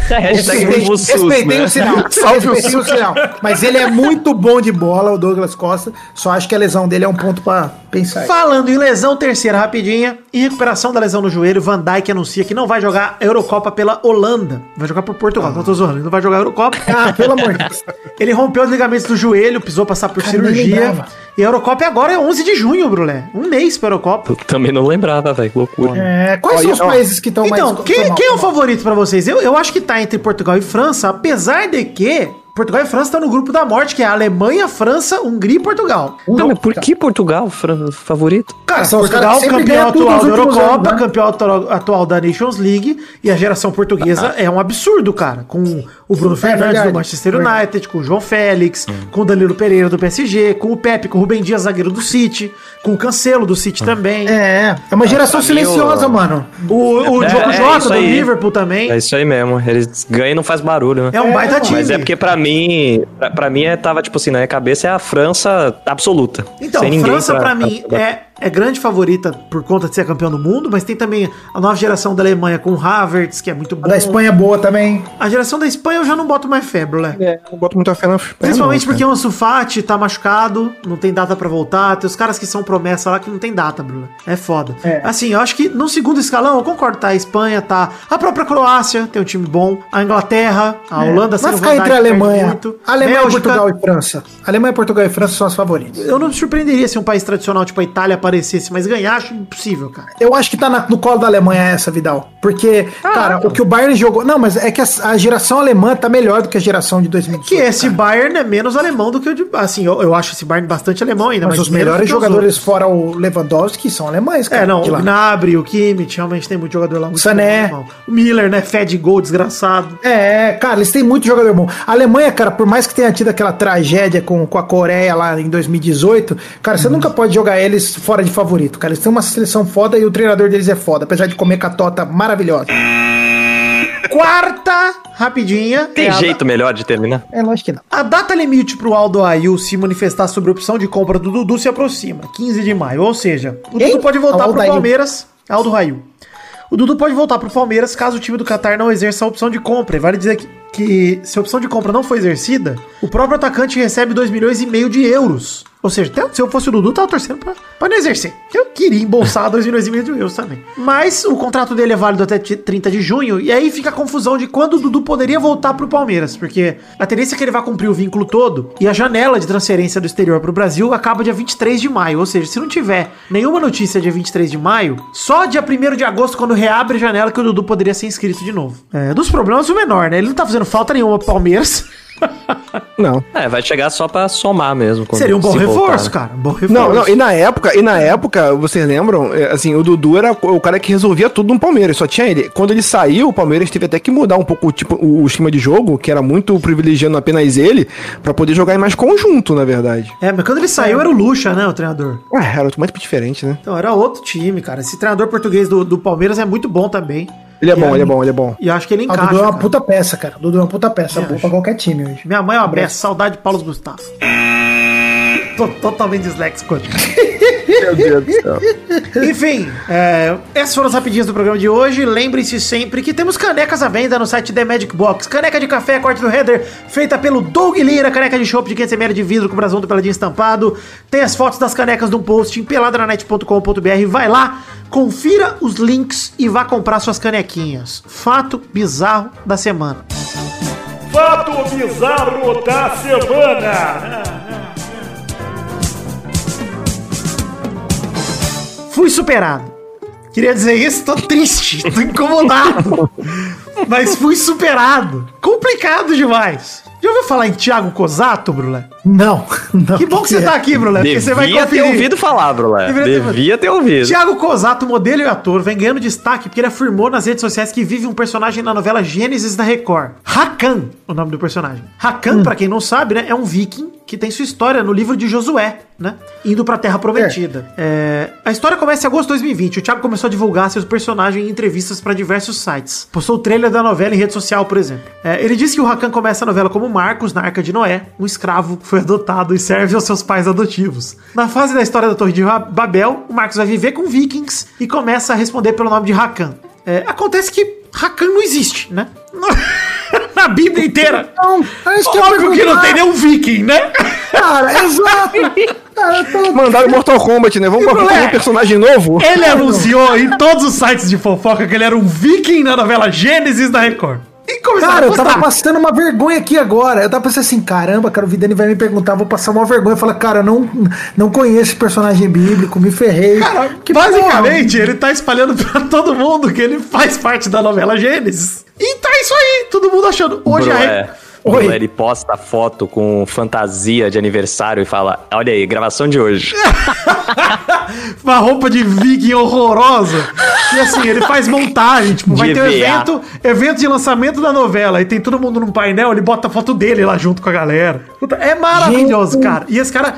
Hashtag respeitei, o SUS, respeitei né? o sinal. Respeitei o sinal. Mas ele é muito bom de bola, o Douglas Costa. Só acho que a lesão dele é um ponto pra pensar. Falando em lesão, terceira rapidinha. Em recuperação da lesão no joelho, Van Dijk anuncia que não vai jogar a Eurocopa pela Holanda. Vai jogar por Portugal. Não tô zoando, ele não vai jogar a Eurocopa. Ah, pelo amor de Deus. Ele rompeu os ligamentos do joelho, precisou passar por Cara, nem cirurgia. E a Eurocopa agora é 11 de junho, Brulé. Um mês pra Eurocopa. Eu também não lembrava, velho. que Loucura. É, quais são os Olha, ó. países que estão mais. Então, quem, quem é o favorito pra vocês? Eu, eu acho que tá entre Portugal e França, apesar de que Portugal e França estão no grupo da morte, que é Alemanha, França, Hungria e Portugal. Não, mas por que Portugal, fran- favorito? Cara, São Portugal, campeão atual da Eurocopa, anos, né? campeão atual, atual da Nations League, e a geração portuguesa é um absurdo, cara. Com o Bruno Fernandes verdade, do Manchester. United, com o João Félix, com o Danilo Pereira do PSG, com o Pepe, com o Rubem Dias, zagueiro do City, com o Cancelo do City também. É, é uma geração pra mim, silenciosa, mano. O, o É, Diogo é Jota do aí. Liverpool também. É isso aí mesmo. Eles ganham e não faz barulho, né? É um baita time. Mas é porque pra mim, pra, pra mim é, tava tipo assim, na minha cabeça é a França absoluta. Então, Sem ninguém França pra mim pra- é, é grande favorita por conta de ser campeão do mundo, mas tem também a nova geração da Alemanha com o Havertz, que é muito bom. A da Espanha é boa também. A geração da Espanha eu já não boto mais fé, Brulé. É, não boto muita fé na Principalmente não, porque cara. o Ansu Fati tá machucado, não tem data pra voltar. Tem os caras que são promessa lá que não tem data, Brulé. É foda. É. Assim, eu acho que no segundo escalão, eu concordo, tá? A Espanha tá. A própria Croácia tem um time bom. A Inglaterra, a Holanda É. Vai sem o ficar entre a Alemanha. muito. Alemanha, Bélgica, Portugal e França. Alemanha, Portugal e França são as favoritas. Eu não me surpreenderia se um país tradicional tipo a Itália aparecesse, mas ganhar acho impossível, cara. Eu acho que tá na- no colo da Alemanha essa, Vidal. Porque, Ah, cara, o que o Bayern jogou. Não, mas é que a, a geração alemã tá melhor do que a geração de 2018. Que esse Bayern é menos alemão do que o de. Assim, eu, eu acho esse Bayern bastante alemão ainda, Mas mas, os melhores jogadores outros. fora o Lewandowski são alemães, É, não, de o lá. Gnabry, o Kimmich, realmente tem muito jogador lá. Muito Sané. bom. O Miller, né? Fed gol, desgraçado. É, cara, eles têm muito jogador bom. A Alemanha, cara, por mais que tenha tido aquela tragédia com, com a Coreia lá em 2018, cara, Uhum. você nunca pode jogar eles fora de favorito, cara. Eles têm uma seleção foda e o treinador deles é foda, apesar de comer catota maravilhosa. Quarta, rapidinha. Tem é jeito melhor de terminar? É, lógico que não. A data limite pro Aldo Ayu se manifestar sobre a opção de compra do Dudu se aproxima, 15 de maio. Ou seja, o? Dudu pode voltar Aldo pro Ayu. Palmeiras. Aldo Rayu. O Dudu pode voltar pro Palmeiras caso o time do Qatar não exerça a opção de compra. E vale dizer que, que se a opção de compra não for exercida, o próprio atacante recebe 2 milhões e meio de euros. Ou seja, até se eu fosse o Dudu, tava torcendo pra, pra não exercer. Eu queria embolsar 2 milhões e meio de euros também. Mas o contrato dele é válido até 30 de junho, e aí fica a confusão de quando o Dudu poderia voltar pro Palmeiras, porque a tendência é que ele vai cumprir o vínculo todo, e a janela de transferência do exterior pro Brasil acaba dia 23 de maio. Ou seja, se não tiver nenhuma notícia dia 23 de maio, só dia 1 de agosto, quando reabre a janela, que o Dudu poderia ser inscrito de novo. É, dos problemas, o menor, né? Ele não tá fazendo falta nenhuma pro Palmeiras. Não. É, vai chegar só pra somar mesmo. Seria um bom se reforço, voltar, né? cara. Um bom reforço. Não, não, e na época, e na época, vocês lembram, é, assim, o Dudu era o cara que resolvia tudo no Palmeiras, só tinha ele. Quando ele saiu, o Palmeiras teve até que mudar um pouco tipo, o, o esquema de jogo, que era muito privilegiando apenas ele, pra poder jogar em mais conjunto, na verdade. É, mas quando ele saiu era o Lucha, né, o treinador. Ué, era muito diferente, né? Então era outro time, cara. Esse treinador português do, do Palmeiras é muito bom também. Ele é E bom, aí- ele é bom, ele é bom. E acho que ele Ah, o encaixa. Dudu é uma cara. puta peça, cara. O Dudu é uma puta peça. É, boa pra qualquer time hoje. Minha mãe é uma abraço. Saudade de Paulo Gustavo. Tô totalmente disléxico. Meu Deus do céu. Enfim, é, essas foram as rapidinhas do programa de hoje. Lembre-se sempre que temos canecas à venda no site The Magic Box. Caneca de café, corte do header, feita pelo Doug Lira. Caneca de chopp de 500ml de vidro com brasão do Peladinho estampado. Tem as fotos das canecas num post em peladranet.com.br. Vai lá, confira os links e vá comprar suas canequinhas. Fato bizarro da semana. Fato bizarro da semana. Fui superado. Queria dizer isso, tô triste, tô incomodado. Mas fui superado. Complicado demais. Já ouviu falar em Thiago Cosato, Brulé? Não, não. Que bom que você tá aqui, Brulé, porque você vai Devia ter conferir. ouvido falar, Brulé. Deveria ter- Devia ter ouvido. Thiago Cosato, modelo e ator, vem ganhando destaque porque ele afirmou nas redes sociais que vive um personagem na novela Gênesis da Record. Hakan, o nome do personagem. Hakan, pra quem não sabe, né, é um viking que tem sua história no livro de Josué, né? Indo pra Terra Prometida. É, A história começa em agosto de 2020. O Thiago começou a divulgar seus personagens em entrevistas pra diversos sites. Postou o trailer da novela em rede social, por exemplo. É, ele disse que o Hakan começa a novela como Marcos na Arca de Noé, um escravo que foi adotado e serve aos seus pais adotivos. Na fase da história da Torre de Ba- Babel, o Marcos vai viver com vikings e começa a responder pelo nome de Hakan. É, acontece que Hakan não existe, né? Na Bíblia inteira. Não, é isso que Óbvio que não tem nenhum viking, né? Cara, exato. Cara, tô... Mandaram Mortal Kombat, né? Vamos fazer um personagem novo? Ele anunciou em todos os sites de fofoca que ele era um viking na novela Gênesis da Record. Começaram Cara, a eu tava passando uma vergonha aqui agora. Eu tava pensando assim, caramba, cara, o Vidani vai me perguntar, vou passar uma vergonha. Eu falo, cara, eu não, não conheço esse personagem bíblico, me ferrei. Que basicamente ele tá espalhando pra todo mundo que ele faz parte da novela Gênesis. E tá isso aí, todo mundo achando. Hoje a Brulé, Re- Oi. Ele posta foto com fantasia de aniversário e fala: Olha aí, gravação de hoje. uma roupa de viking horrorosa. E assim, ele faz montagem, tipo, vai De ter um evento, evento de lançamento da novela, e tem todo mundo num painel, ele bota a foto dele lá junto com a galera. É maravilhoso, Gente cara. E esse cara.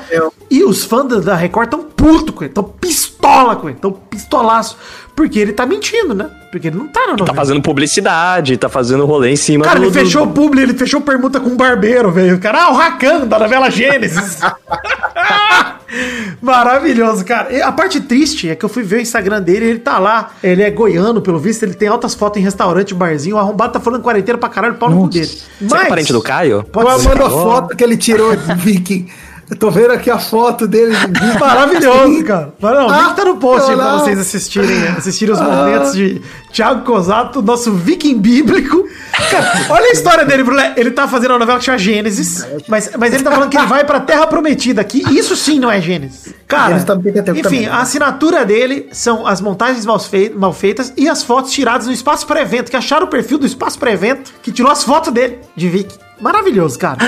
E os fãs da- da Record tão puto com ele, tão pistola com ele, tão pistolaço. Porque ele tá mentindo, né? Porque ele não tá na novela. Tá fazendo publicidade, tá fazendo rolê em cima Cara, do- ele do- fechou o publi, ele fechou permuta com um barbeiro, velho. O cara, ah, o Rakan da novela Gênesis. Maravilhoso, cara. E a parte triste é que eu fui ver o Instagram dele ele tá lá. Ele é goiano, pelo visto, ele tem altas fotos em restaurante, barzinho. O arrombado tá falando quarentena pra caralho, pau no cu dele. Você é parente do Caio? Pode Eu ser. mando a foto que ele tirou de viking. Eu tô vendo aqui a foto dele. Maravilhoso, cara. Não, Ah, tá no post aí pra não. vocês assistirem, assistirem os momentos de Thiago Cosato, nosso viking bíblico. Cara, olha a história dele, Brulé. Ele tá fazendo uma novela que chama Gênesis, mas, mas ele tá falando que ele vai pra Terra Prometida aqui. Isso sim não é Gênesis. Cara, tá enfim, né? a assinatura dele são as montagens mal feitas e as fotos tiradas no espaço pré-evento, que acharam o perfil do espaço pré-evento, que tirou as fotos dele, de viking. Maravilhoso, cara.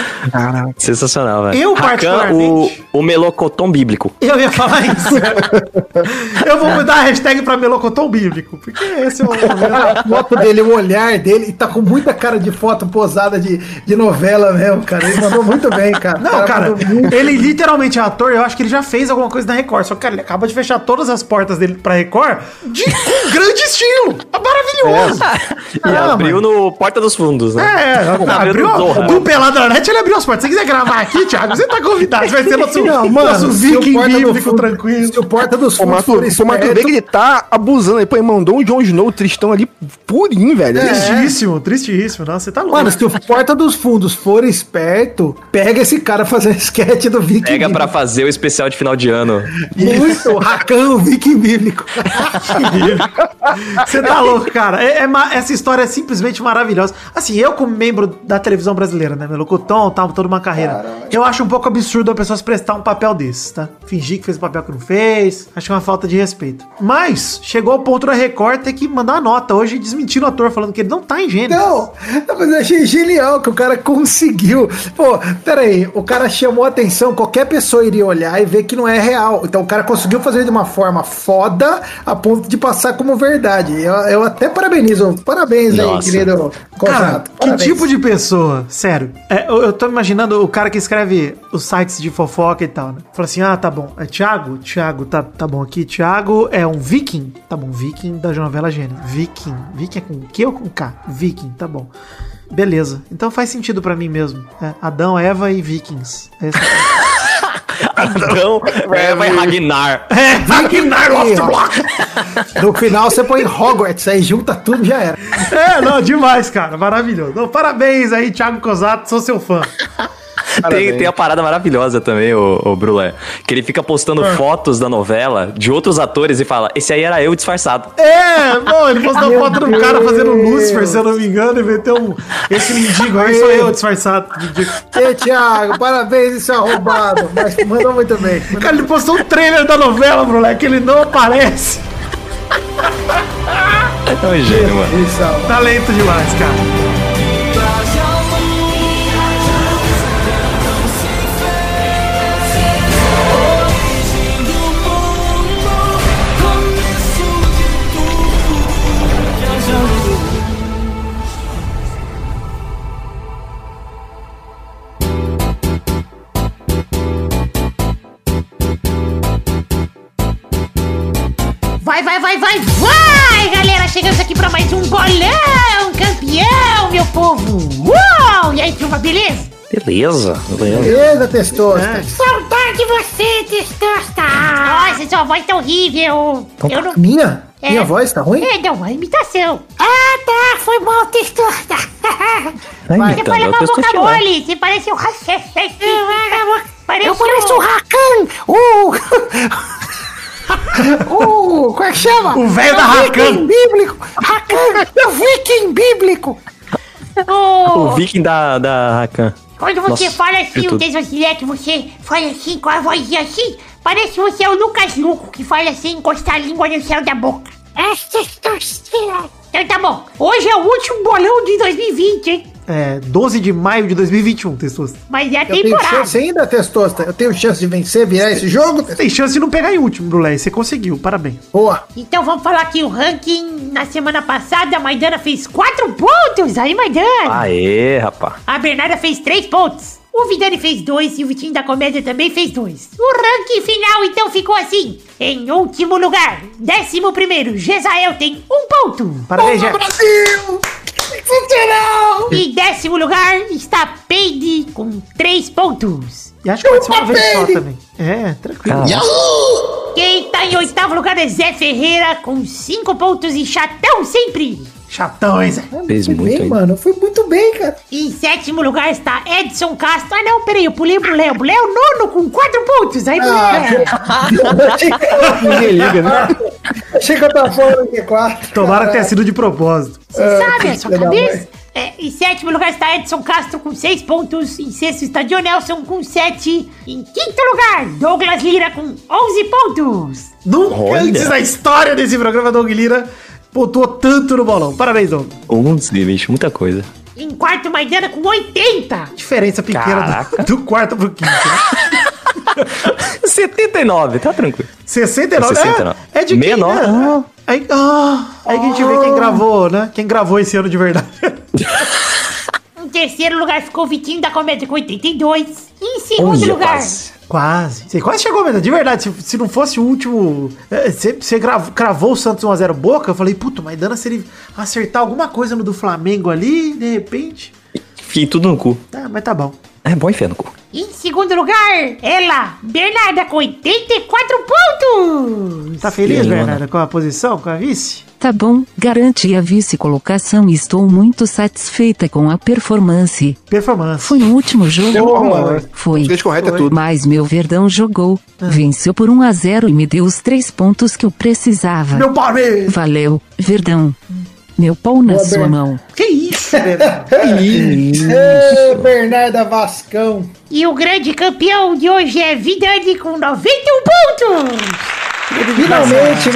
Sensacional, velho. Eu, Hakan, particularmente- o, o melocotom bíblico. Eu ia falar isso. Eu vou mudar a hashtag pra Melocotom Bíblico, porque esse é o. A foto dele, o olhar dele, e tá com muita cara de foto posada de, de novela mesmo, cara. Ele mandou muito bem, cara. Não, cara, muito ele literalmente é ator, eu acho que ele já fez alguma coisa na Record. Só que, cara, ele acaba de fechar todas as portas dele pra Record de, com grande estilo. É maravilhoso. E Ah, abriu no Porta dos Fundos, né? É, Abriu abriu no Zorra. do Peladranet, ele abriu as portas. Se você quiser gravar aqui, Thiago, você tá convidado. Você vai ser nosso Não, mano, nosso o viking bíblico fundo- tranquilo. Se o porta dos fundos for esperto, que ele tá abusando aí. Pô, ele mandou um Jon Snow tristão ali purinho, velho. É. Tristíssimo, tristíssimo. Nossa, você tá louco. Mano, se o porta dos fundos for esperto, pega esse cara fazendo sketch do Viking Pega pra Bíblico. fazer o especial de final de ano. Muito, Rakan, o Viking Bíblico. Você tá louco, cara. É, é essa história é simplesmente maravilhosa. Assim, eu, como membro da televisão brasileira, né? Melocoton, tal, toda uma carreira. Eu acho um pouco absurdo a pessoa se prestar um papel desses, tá? Fingir que fez um papel que não fez. Acho uma falta de respeito. Mas, chegou ao ponto da Record ter que mandar uma nota hoje desmentindo o ator, falando que ele não tá em gênero. Não, mas eu achei genial que o cara conseguiu. Pô, peraí, o cara chamou a atenção, qualquer pessoa iria olhar e ver que não é real. Então o cara conseguiu fazer de uma forma foda a ponto de passar como verdade. Eu, eu até parabenizo. Parabéns Nossa. aí, querido Cara, Conrado. que Parabéns. tipo de pessoa? Sério. É, eu, eu tô imaginando o cara que escreve os sites de fofoca e tal, né? Fala assim: ah, tá bom. É Thiago? Thiago, tá, tá bom aqui. Thiago é um viking? Tá bom, viking da novela Gênio. Viking. Viking é com Q ou com K? Viking, tá bom. Beleza. Então faz sentido pra mim mesmo. É, Adão, Eva e vikings. É isso aí. Adão, Eva e Ragnar. É, Ragnar Aí, ó. No final você põe Hogwarts, aí junta tudo já era. É, não, demais, cara. Maravilhoso. Então, parabéns aí, Thiago Cosato. Sou seu fã. Tem, tem a parada maravilhosa também, o, o Brulé. Que ele fica postando fotos da novela de outros atores e fala: Esse aí era eu disfarçado. É, bom, ele postou foto do cara fazendo Lucifer, se eu não me engano, e meteu um. Esse mendigo aí sou eu disfarçado. Ei, Thiago, parabéns, isso é roubado. Mas mandou muito bem. Cara, ele postou um trailer da novela, moleque, ele não aparece. É um gênio, mano. Talento demais, cara. Vai, vai, vai, vai, vai, galera! Chegamos aqui pra mais um bolão campeão, meu povo! Uau! E aí, turma, beleza? Beleza, beleza. Beleza, testosta. Saudade de você, testosta! Nossa, sua voz tá horrível! Eu não... Minha? É. Minha voz tá ruim? É, não, uma imitação. Ah, tá, foi mal, testosta. Tá Você fala é o uma boca mole, você parece um Eu pareço o Rakan! O. o. Como é que chama? O velho da É o Rakan. Viking bíblico! Rakan! É o Viking bíblico! O viking da, da Rakan. Quando você Nossa, fala assim, o tudo. Desvazileto, você fala assim, com a vozinha assim, parece que você é o Lucas Luco, que fala assim, encostar a língua no céu da boca. Então tá bom. Hoje é o último bolão de 2020, hein? É, 12 de maio de 2021, Testosta. Mas é a Eu tenho temporada. chance ainda, testosta? Eu tenho chance de vencer, virar esse jogo? Tem chance de não pegar em último, Brulé. Você conseguiu, parabéns. Boa! Então vamos falar aqui o ranking. Na semana passada, a Maidana fez 4 pontos. Aí, Maidana. Aê, rapá. A Bernarda fez 3 pontos. O Vidani fez 2 e o Vitinho da Comédia também fez 2. O ranking final então ficou assim. Em último lugar, décimo primeiro, Gesael tem 1 ponto. Parabéns. Brasil! Sensacional! Em décimo lugar está Peide com 3 pontos. E acho que pode ser uma vez só também. É, tranquilo. Quem tá em oitavo lugar é Zé Ferreira com 5 pontos e chatão sempre. Chatão, hein, Zé? Fez muito bem, ainda. mano. Fui muito bem, cara. Em sétimo lugar está Edson Castro. Ah, não, peraí, eu pulei pro Léo. O Léo é nono com 4 pontos. Aí, Léo. Ninguém liga, né? Achei que eu tava fora do Q4. Tomara que tenha sido de propósito. Você sabe a sua cabeça? É, em sétimo lugar está Edson Castro com 6 pontos. Em sexto está Dionelson com 7. Em quinto lugar, Douglas Lira com 11 pontos. Nunca Olha. antes na história desse programa, Doug Lira pontuou tanto no bolão. Parabéns, Doug. 11, bicho, muita coisa. Em quarto, Maidana com 80. Diferença pequena do, do quarto pro quinto. Né? 79, tá tranquilo. 69. 69. É, é de 69, quem, né? ah. Aí, ah, aí que a gente vê quem gravou, né? Quem gravou esse ano de verdade. Em terceiro lugar ficou o Vitinho da Comédia com 82. E em segundo Olha, lugar, quase. Quase. Você quase chegou, mesmo. De verdade, se, se não fosse o último. é, Você, você gravou- cravou o Santos 1x0 Boca, eu falei, puta, mas dana se ele acertar alguma coisa no do Flamengo ali, de repente. Fiquei tudo no cu. Tá, mas tá bom. É bom enfiar no cu. em segundo lugar, ela, Bernarda, com 84 pontos. Tá feliz, Sim, Bernarda, com a posição, com a vice? Tá bom, garante a vice-colocação e estou muito satisfeita com a performance. Performance. Foi no último jogo? Performance. Foi. Correto é tudo. Mas meu Verdão jogou, venceu por 1 a 0 e me deu os três pontos que eu precisava. Meu pare! Valeu, Verdão. Meu pau na Boa, sua Bernardo. mão. Que isso, Bernarda? Ê, Bernarda Vascão. E o grande campeão de hoje é Vidani com 91 pontos. Finalmente.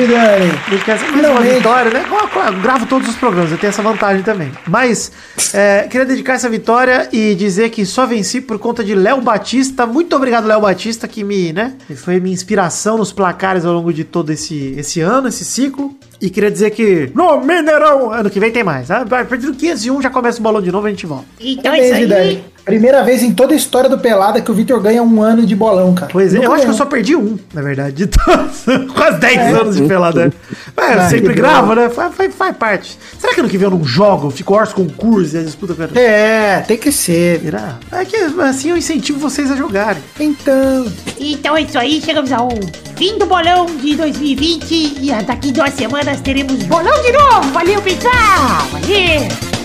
Dedicação, mais uma Finalmente. vitória, né? Eu- eu- eu gravo todos os programas, eu tenho essa vantagem também. Mas é, queria dedicar essa vitória e dizer que só venci por conta de Léo Batista. Muito obrigado, Léo Batista, que me, né? que Foi minha inspiração nos placares ao longo de todo esse, esse ano, esse ciclo. E queria dizer que no Mineirão, ano que vem tem mais. A partir do 501 já começa o bolão de novo e a gente volta. Então é isso Parabéns, aí. Vidani. Primeira vez em toda a história do Pelada que o Vitor ganha um ano de bolão, cara. Pois é, Nunca eu acho que eu só perdi um, na verdade, de todos. Quase 10 anos de pelada. Mas eu Ah, sempre gravo, né? Faz, faz, faz parte. Será que ano que vem eu não jogo? Fico orço concurso e a disputa com É, tem que ser. Será? É que assim eu incentivo vocês a jogarem. Então. Então é isso aí, chegamos ao fim do bolão de 2020 e daqui duas semanas teremos bolão de novo. Valeu, pessoal! Valeu!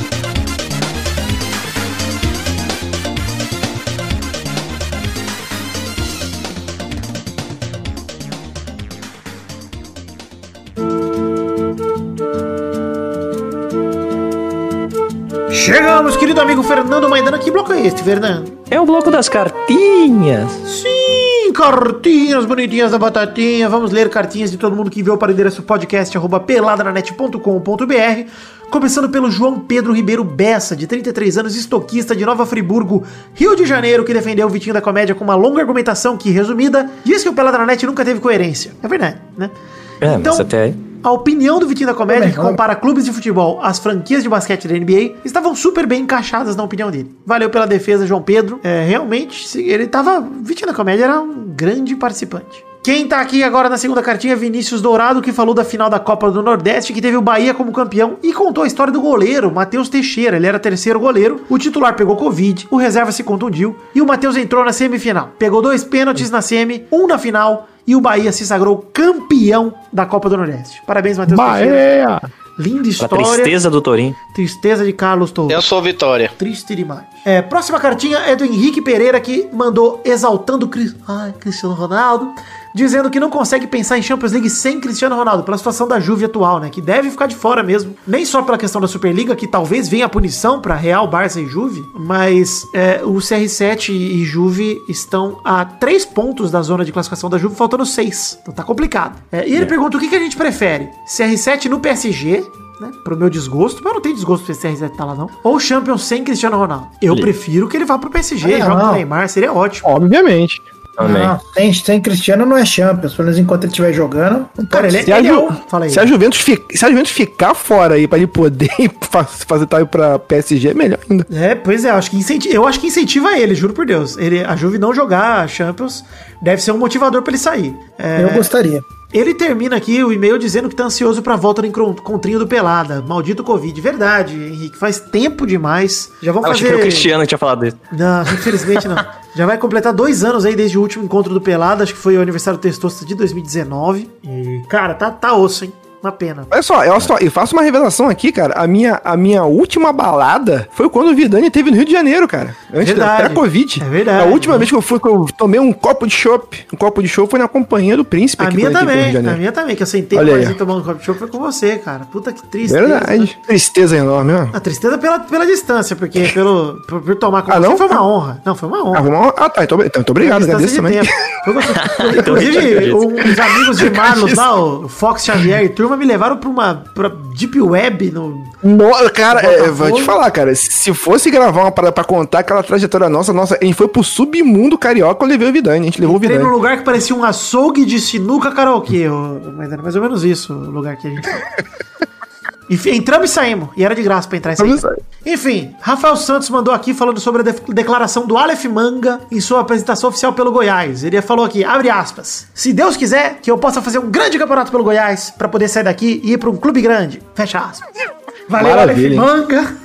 Chegamos, querido amigo Fernando Maidana. Que bloco é este, Fernando? É o bloco das cartinhas. Sim, cartinhas bonitinhas da batatinha. Vamos ler cartinhas de todo mundo que enviou para o endereço podcast arroba peladranet.com.br. Começando pelo João Pedro Ribeiro Bessa, de 33 anos, estoquista de Nova Friburgo, Rio de Janeiro, que defendeu o Vitinho da Comédia com uma longa argumentação que, resumida, diz que o Peladranet nunca teve coerência. É verdade, né? É, mas até aí. A opinião do Vitinho da Comédia, Homem, que homem. compara clubes de futebol às franquias de basquete da NBA, estavam super bem encaixadas na opinião dele. Valeu pela defesa, João Pedro. É, realmente, ele tava. Vitinho da Comédia era um grande participante. Quem tá aqui agora na segunda cartinha é Vinícius Dourado, que falou da final da Copa do Nordeste, que teve o Bahia como campeão, e contou a história do goleiro, Matheus Teixeira. Ele era terceiro goleiro, o titular pegou Covid, o reserva se contundiu, e o Matheus entrou na semifinal. Pegou dois pênaltis na semi, um na final, e o Bahia se sagrou campeão da Copa do Nordeste. Parabéns, Matheus Teixeira. Linda história. tristeza do Torinho. Tristeza de Carlos Torres. Eu sou Vitória. Triste demais. É, próxima cartinha é do Henrique Pereira que mandou exaltando o Cris... Ai, Cristiano Ronaldo, dizendo que não consegue pensar em Champions League sem Cristiano Ronaldo, pela situação da Juve atual, né? Que deve ficar de fora mesmo. Nem só pela questão da Superliga, que talvez venha a punição para Real, Barça e Juve, mas é, o CR7 e Juve estão a três pontos da zona de classificação da Juve, faltando seis. Então tá complicado. É, e ele pergunta o que, que a gente prefere: CR7 no PSG né? Pro meu desgosto, mas não tem desgosto pro CR7 tá lá, não. Ou Champions sem Cristiano Ronaldo. Eu prefiro que ele vá pro PSG, Ah, não. o Neymar, seria ótimo. Obviamente. Também. Não, sem, sem Cristiano não é Champions. Pelo menos enquanto ele estiver jogando. Cara, ele, ser. Se a, ele é Ju- o... Fala aí. se a Juventus, fi- se a Juventus ficar fora aí pra ele poder fazer tal pra PSG, é melhor ainda. É, pois é, acho que incenti... eu acho que incentiva ele, juro por Deus. Ele, a Juve não jogar a Champions deve ser um motivador pra ele sair. É, Eu gostaria. Ele termina aqui o e-mail dizendo que tá ansioso pra volta no encontrinho do Pelada. Maldito Covid. Verdade, Henrique. Faz tempo demais. Já vamos Eu achei fazer... que era o Cristiano que tinha falado isso. Não, infelizmente não. Já vai completar dois anos aí desde o último encontro do Pelada, acho que foi o aniversário do Testosta de 2019. E, cara, tá, tá osso, hein? Uma pena. Olha só, olha só, eu faço uma revelação aqui, cara. A minha, a minha última balada foi quando o Vidani teve no Rio de Janeiro, cara. Antes da Verdade. pré-Covid. É verdade. A última vez que eu fui, que eu tomei um copo de chopp. Um copo de chopp foi na companhia do príncipe A aqui minha também, a minha também, que eu sentei Olha mais aí. e tomando um copo de chopp foi com você, cara. Puta que triste. Verdade. Tristeza enorme, ó. A tristeza pela, pela distância, porque pelo, por, por tomar com Ah, você não? foi uma honra. Não, foi uma honra. Ah, ah, tá. Então, então muito obrigado, agradeço de também. gostoso. Inclusive, os amigos de Marlos lá, o Fox Xavier e turma, me levaram pra uma pra Deep Web no. No, cara, é, eu vou te falar, cara. Se fosse gravar uma parada pra contar aquela trajetória nossa, nossa, a gente foi pro submundo carioca, eu levei o Vidani. A gente levou o Entrei num Vidani. lugar que parecia um açougue de sinuca karaokê. Mas era mais ou menos isso o lugar que a gente. Enfim, entramos e saímos. E era de graça pra entrar e sair. Enfim, Rafael Santos mandou aqui falando sobre a def- declaração do Aleph Manga em sua apresentação oficial pelo Goiás. Ele falou aqui, abre aspas. Se Deus quiser que eu possa fazer um grande campeonato pelo Goiás pra poder sair daqui e ir pra um clube grande. Fecha aspas. Valeu, Maravilha, Aleph? Manga.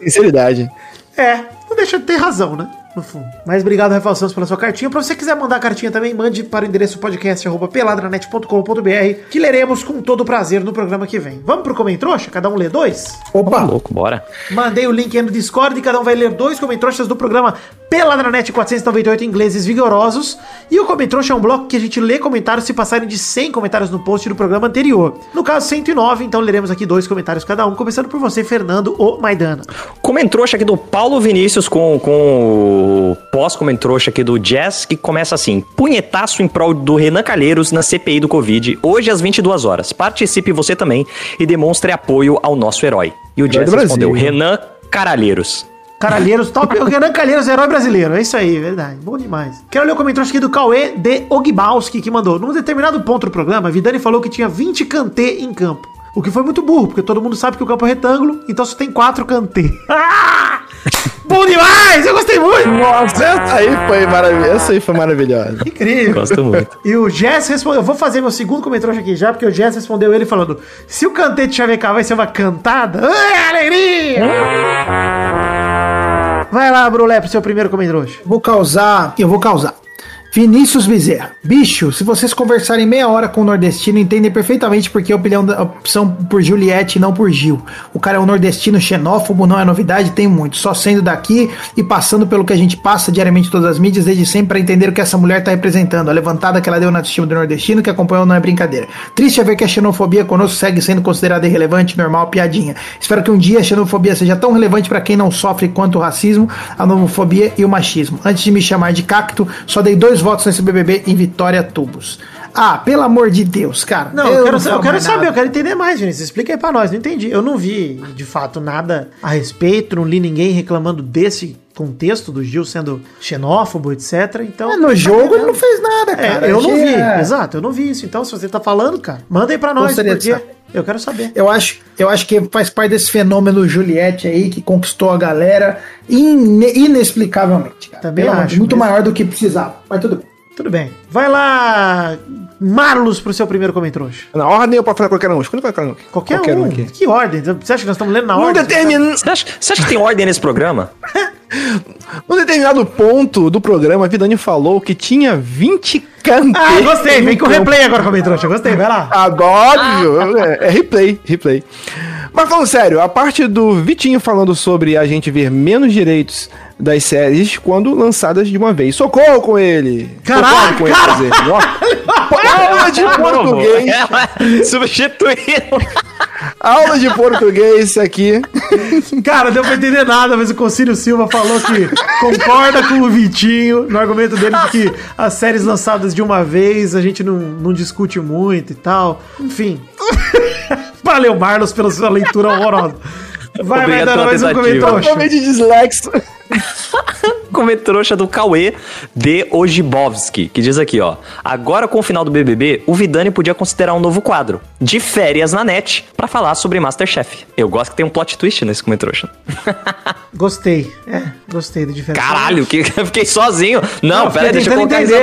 Sinceridade. É, não deixa de ter razão, né? No fundo. Mas obrigado, Rafael Santos, pela sua cartinha. Pra você quiser mandar cartinha também, mande para o endereço podcast arroba peladranet.com.br que leremos com todo prazer no programa que vem. Vamos pro Comentrouxa? Cada um lê dois? Opa! louco, bora. Mandei o link aí no Discord e cada um vai ler dois Comentrouxas do programa Peladranet 498 ingleses vigorosos. E o Comentrouxa é um bloco que a gente lê comentários se passarem de 100 comentários no post do programa anterior. No caso, 109, então leremos aqui dois comentários cada um, começando por você, Fernando ou Maidana. Comentrouxa aqui do Paulo Vinícius com, com o pós-comentrouxa aqui do Jazz, que começa assim: punhetaço em prol do Renan Calheiros na CPI do Covid, hoje às 22 horas. Participe você também e demonstre apoio ao nosso herói. E o Jazz respondeu. Renan Caralheiros. Caralheiros, top. O Renan Calheiros, herói brasileiro. É isso aí, verdade. Bom demais. Quero ler o comentário aqui do Cauê de Ogbalski, que mandou. Num determinado ponto do programa, Vidani falou que tinha 20 cantê em campo. O que foi muito burro, porque todo mundo sabe que o campo é retângulo, então só tem 4 cantê. Bom demais! Eu gostei muito! Nossa, essa aí foi maravilhosa. Essa aí foi maravilhosa. Incrível. Gosto muito. E o Jess respondeu. Eu vou fazer meu segundo comentário aqui já, porque o Jess respondeu ele falando: se o cantê de Chavecar vai ser uma cantada, ai, alegria! Vai lá, Brulé, pro seu primeiro comentário. Vou causar. Eu vou causar. Vinícius Bezerra. Bicho, se vocês conversarem meia hora com o nordestino, entendem perfeitamente porque a opinião da opção por Juliette e não por Gil. O cara é um nordestino xenófobo, não é novidade, tem muito. Só sendo daqui e passando pelo que a gente passa diariamente em todas as mídias desde sempre para entender o que essa mulher tá representando. A levantada que ela deu na autoestima do nordestino que acompanhou não é brincadeira. Triste é ver que a xenofobia conosco segue sendo considerada irrelevante, normal, piadinha. Espero que um dia a xenofobia seja tão relevante para quem não sofre quanto o racismo, a homofobia e o machismo. Antes de me chamar de cacto, só dei dois votos nesse BBB em Vitória Tubos. Ah, pelo amor de Deus, cara. Não, eu, quero, falo eu quero saber, nada. eu quero entender mais, Vinícius. Explica aí pra nós, não entendi. Eu não vi, de fato, nada a respeito, não li ninguém reclamando desse contexto do Gil sendo xenófobo, etc. Então. É, no jogo ele não fez nada, É, cara. eu não vi, É. exato, eu não vi isso. Então, se você tá falando, cara, manda aí pra nós, Gostaria porque eu quero saber. Eu acho, eu acho que faz parte desse fenômeno Juliette aí que conquistou a galera ine- inexplicavelmente. Cara. Também de acho, Muito mas- maior do que precisava. Mas tudo bem. Tudo bem. Vai lá, Marlos, pro seu primeiro comentário. Na ordem eu posso falar qualquer um. Escolha qualquer um. Qualquer, um. Que ordem? Você acha que nós estamos lendo na ordem? determin... Você acha, você acha que tem ordem nesse programa? Num determinado ponto do programa, a Vidani falou que tinha 20 canteiros. Ah, gostei. Vem com o replay agora, comentário. Gostei, vai lá. Óbvio, é, é replay, replay. Mas falando sério, a parte do Vitinho falando sobre a gente ver menos direitos das séries quando lançadas de uma vez. Socorro com ele! Caraca, Socorro com ele. Aula de português! Ela substituindo. Aula de português aqui. Cara, deu pra entender nada, mas o Concílio Silva falou que concorda com o Vitinho no argumento dele de que as séries lançadas de uma vez a gente não, não discute muito e tal. Enfim. Valeu, Marlos, pela sua leitura horrorosa. Vai, vai Obrigado dando pela mais um comentário. Totalmente dislexo. Comentrouxa do Cauê de Ojibovski, que diz aqui, ó. Agora com o final do BBB, o Vidani podia considerar um novo quadro, de férias na net, pra falar sobre Masterchef. Eu gosto que tem um plot twist nesse Comentrouxa. Gostei. É, gostei da diferença. Caralho, que eu fiquei sozinho. Não, Não, pera, fiquei deixa eu colocar entender. do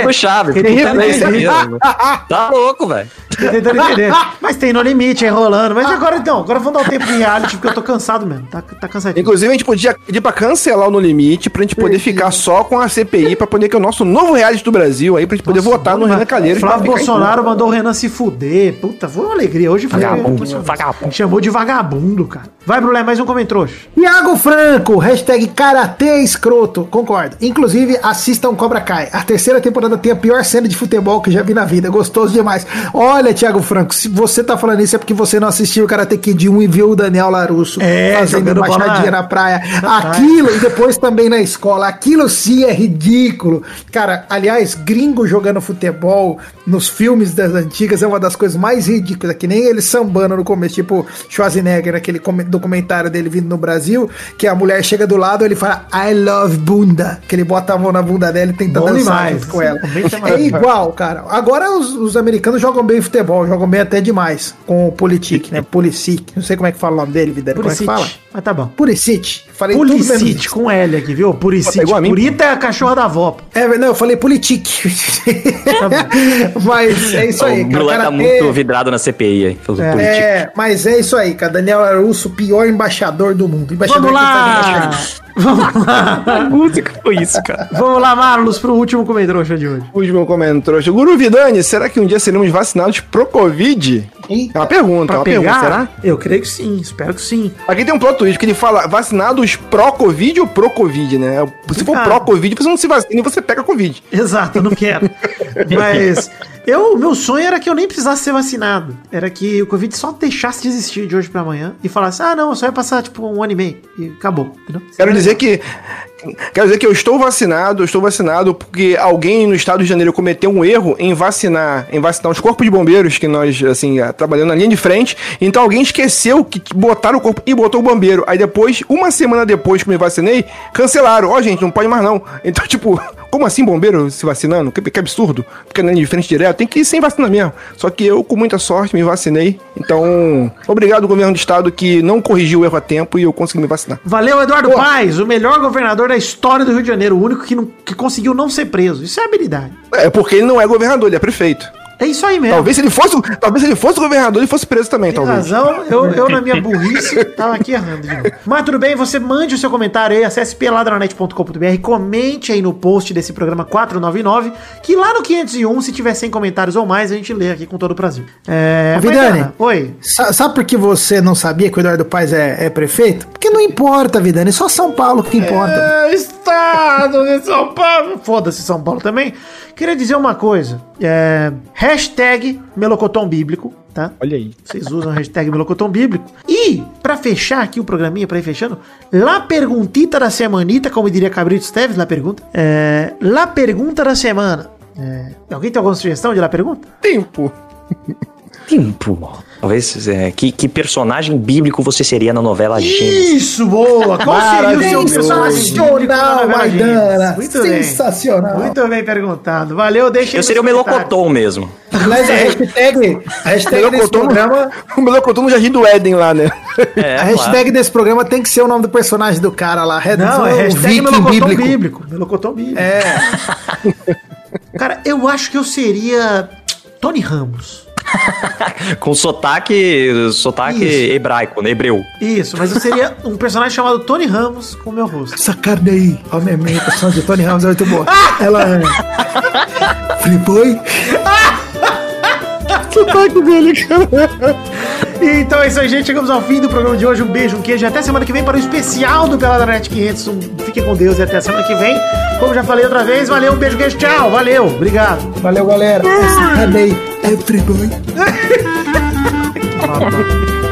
entender. mesmo. Tá louco, velho. Tô tentando entender. Mas tem no limite, é enrolando. Mas agora então, agora vamos dar o tempo de reality, porque eu tô cansado mesmo. Tá, tá cansadinho. Inclusive, a gente podia pedir pra cancelar o No Limite, pra gente poder ficar só com a CPI, pra poder que é o nosso novo reality do Brasil aí, pra gente poder votar no Renan Calheiros. Flávio Bolsonaro mandou o Renan se fuder. Puta, foi uma alegria. Hoje foi Vagabundo, emocionante. vagabundo. Chamou de vagabundo, cara. Vai, Brulé, mais um comentário. Iago Franco, hashtag Karatê Escroto, concordo. Inclusive, assistam Cobra Kai. A terceira temporada tem a pior cena de futebol que eu já vi na vida. Gostoso demais. Olha, Thiago Franco, se você tá falando isso é porque você não assistiu o Karate Kid 1 e viu o Daniel Larusso É, fazendo bola baixadinha na- praia. na praia. Aquilo, e depois também na escola. Aquilo sim é ridículo. Cara, aliás, gringo jogando futebol nos filmes das antigas é uma das coisas mais ridículas. Que nem ele sambando no começo, tipo Schwarzenegger, naquele come- documentário dele vindo no Brasil, que a mulher chega do lado ele fala I love bunda. Que ele bota a mão na bunda dela e tenta Bom dançar demais. com ela. É igual, cara. Agora os, os americanos jogam bem futebol, jogam bem até demais. Com o Politic, né? Pulisic. Não sei como é que fala o nome dele, Vidani. Como é que fala? Mas tá bom. Pulisic. Falei com L aqui, viu? Puricite. A mim? Purita é a cachorra da avó. pô. É, não, eu falei politic. mas é isso aí, o Brulé tá muito vidrado na CPI aí. Falou É. É, mas é isso aí, cara. Daniel Arusso, o pior embaixador do mundo. Embaixador Vamos que lá! Faz embaixador. A música foi isso, cara. Vamos lá, Marlos, pro último comedrouxa de hoje. Último comentário. Guru Vidani, será que um dia seremos vacinados pro Covid? É uma pergunta, é Pra uma pegar? pergunta, será? Eu creio que sim, espero que sim. Aqui tem um plot twist que ele fala vacinados pró-Covid ou pro-Covid, né? Se for Cara. pró-Covid, você não se vacina e você pega Covid. Exato, eu não quero. Mas eu, meu sonho era que eu nem precisasse ser vacinado. Era que o Covid só deixasse de existir de hoje pra amanhã e falasse: ah, não, só vai passar tipo um ano e meio. E acabou. Entendeu? Quero dizer que. Quero dizer que eu estou vacinado, eu estou vacinado porque alguém no estado de Janeiro cometeu um erro em vacinar, em vacinar os corpos de bombeiros que nós, assim, ah, trabalhando na linha de frente. Então alguém esqueceu que botaram o corpo e botou o bombeiro. Aí depois, uma semana depois que me vacinei, cancelaram. Ó, gente, não pode mais não. Então, tipo, como assim bombeiro se vacinando? Que, que absurdo. Porque na linha de frente direto tem que ir sem vacina mesmo. Só que eu, com muita sorte, me vacinei. Então, obrigado, governo do estado, que não corrigiu o erro a tempo e eu consegui me vacinar. Valeu, Eduardo Paes, o melhor governador da história do Rio de Janeiro, o único que, não- que conseguiu não ser preso. Isso é habilidade. É porque ele não é governador, ele é prefeito. É isso aí mesmo. Talvez se ele fosse, talvez ele fosse governador, ele fosse preso também, Tem talvez. razão, eu, eu na minha burrice tava aqui errando de novo. Mas tudo bem, você mande o seu comentário aí, acesse peladranet.com.br, comente aí no post desse programa 499, que lá no 501, se tiver 100 comentários ou mais, a gente lê aqui com todo o Brasil. É, Ô, Vidani. Oi. Sa- Sabe por que você não sabia que o Eduardo Paes é, é prefeito? Porque não importa, Vidani, só São Paulo que importa. É, Estado de São Paulo. Foda-se São Paulo também. Queria dizer uma coisa. É, hashtag Melocotom Bíblico, tá? Olha aí. Vocês usam a hashtag Melocotom Bíblico. E, pra fechar aqui o programinha, pra ir fechando, lá perguntita da semanita, como diria Cabrito Esteves, lá pergunta. É, lá pergunta da semana. É, alguém tem alguma sugestão de lá pergunta? Tempo. Tempo. Talvez, é, que, que personagem bíblico você seria na novela Gênesis? Isso, boa! Qual seria o seu personagem bíblico na novela Maidana! Muito bem. Sensacional! Muito bem perguntado. Valeu, deixa Eu nos seria o. Melocotão mesmo. Aliás, a hashtag, a hashtag desse programa, O melocotão no Jardim do Éden lá, né? É, a hashtag desse programa tem que ser o nome do personagem do cara lá. Não, é o hashtag Melocotão bíblico. Melocotão bíblico. É, Cara, eu acho que eu seria Tony Ramos. Com sotaque, sotaque Isso. hebraico, né? Hebreu. Isso, mas eu seria um personagem chamado Tony Ramos com o meu rosto. essa carne aí, ó, minha minha imitação de Tony Ramos é muito boa. Ela é. Flipboy? Sotaque dele, cara. Então é isso aí, gente. Chegamos ao fim do programa de hoje. Um beijo, um queijo. e Até semana que vem para o especial do Peladanet 500. Um, fique com Deus e até a semana que vem. Como já falei outra vez, valeu, um beijo, queijo. Tchau, valeu, obrigado. Valeu, galera. Essa carne aí é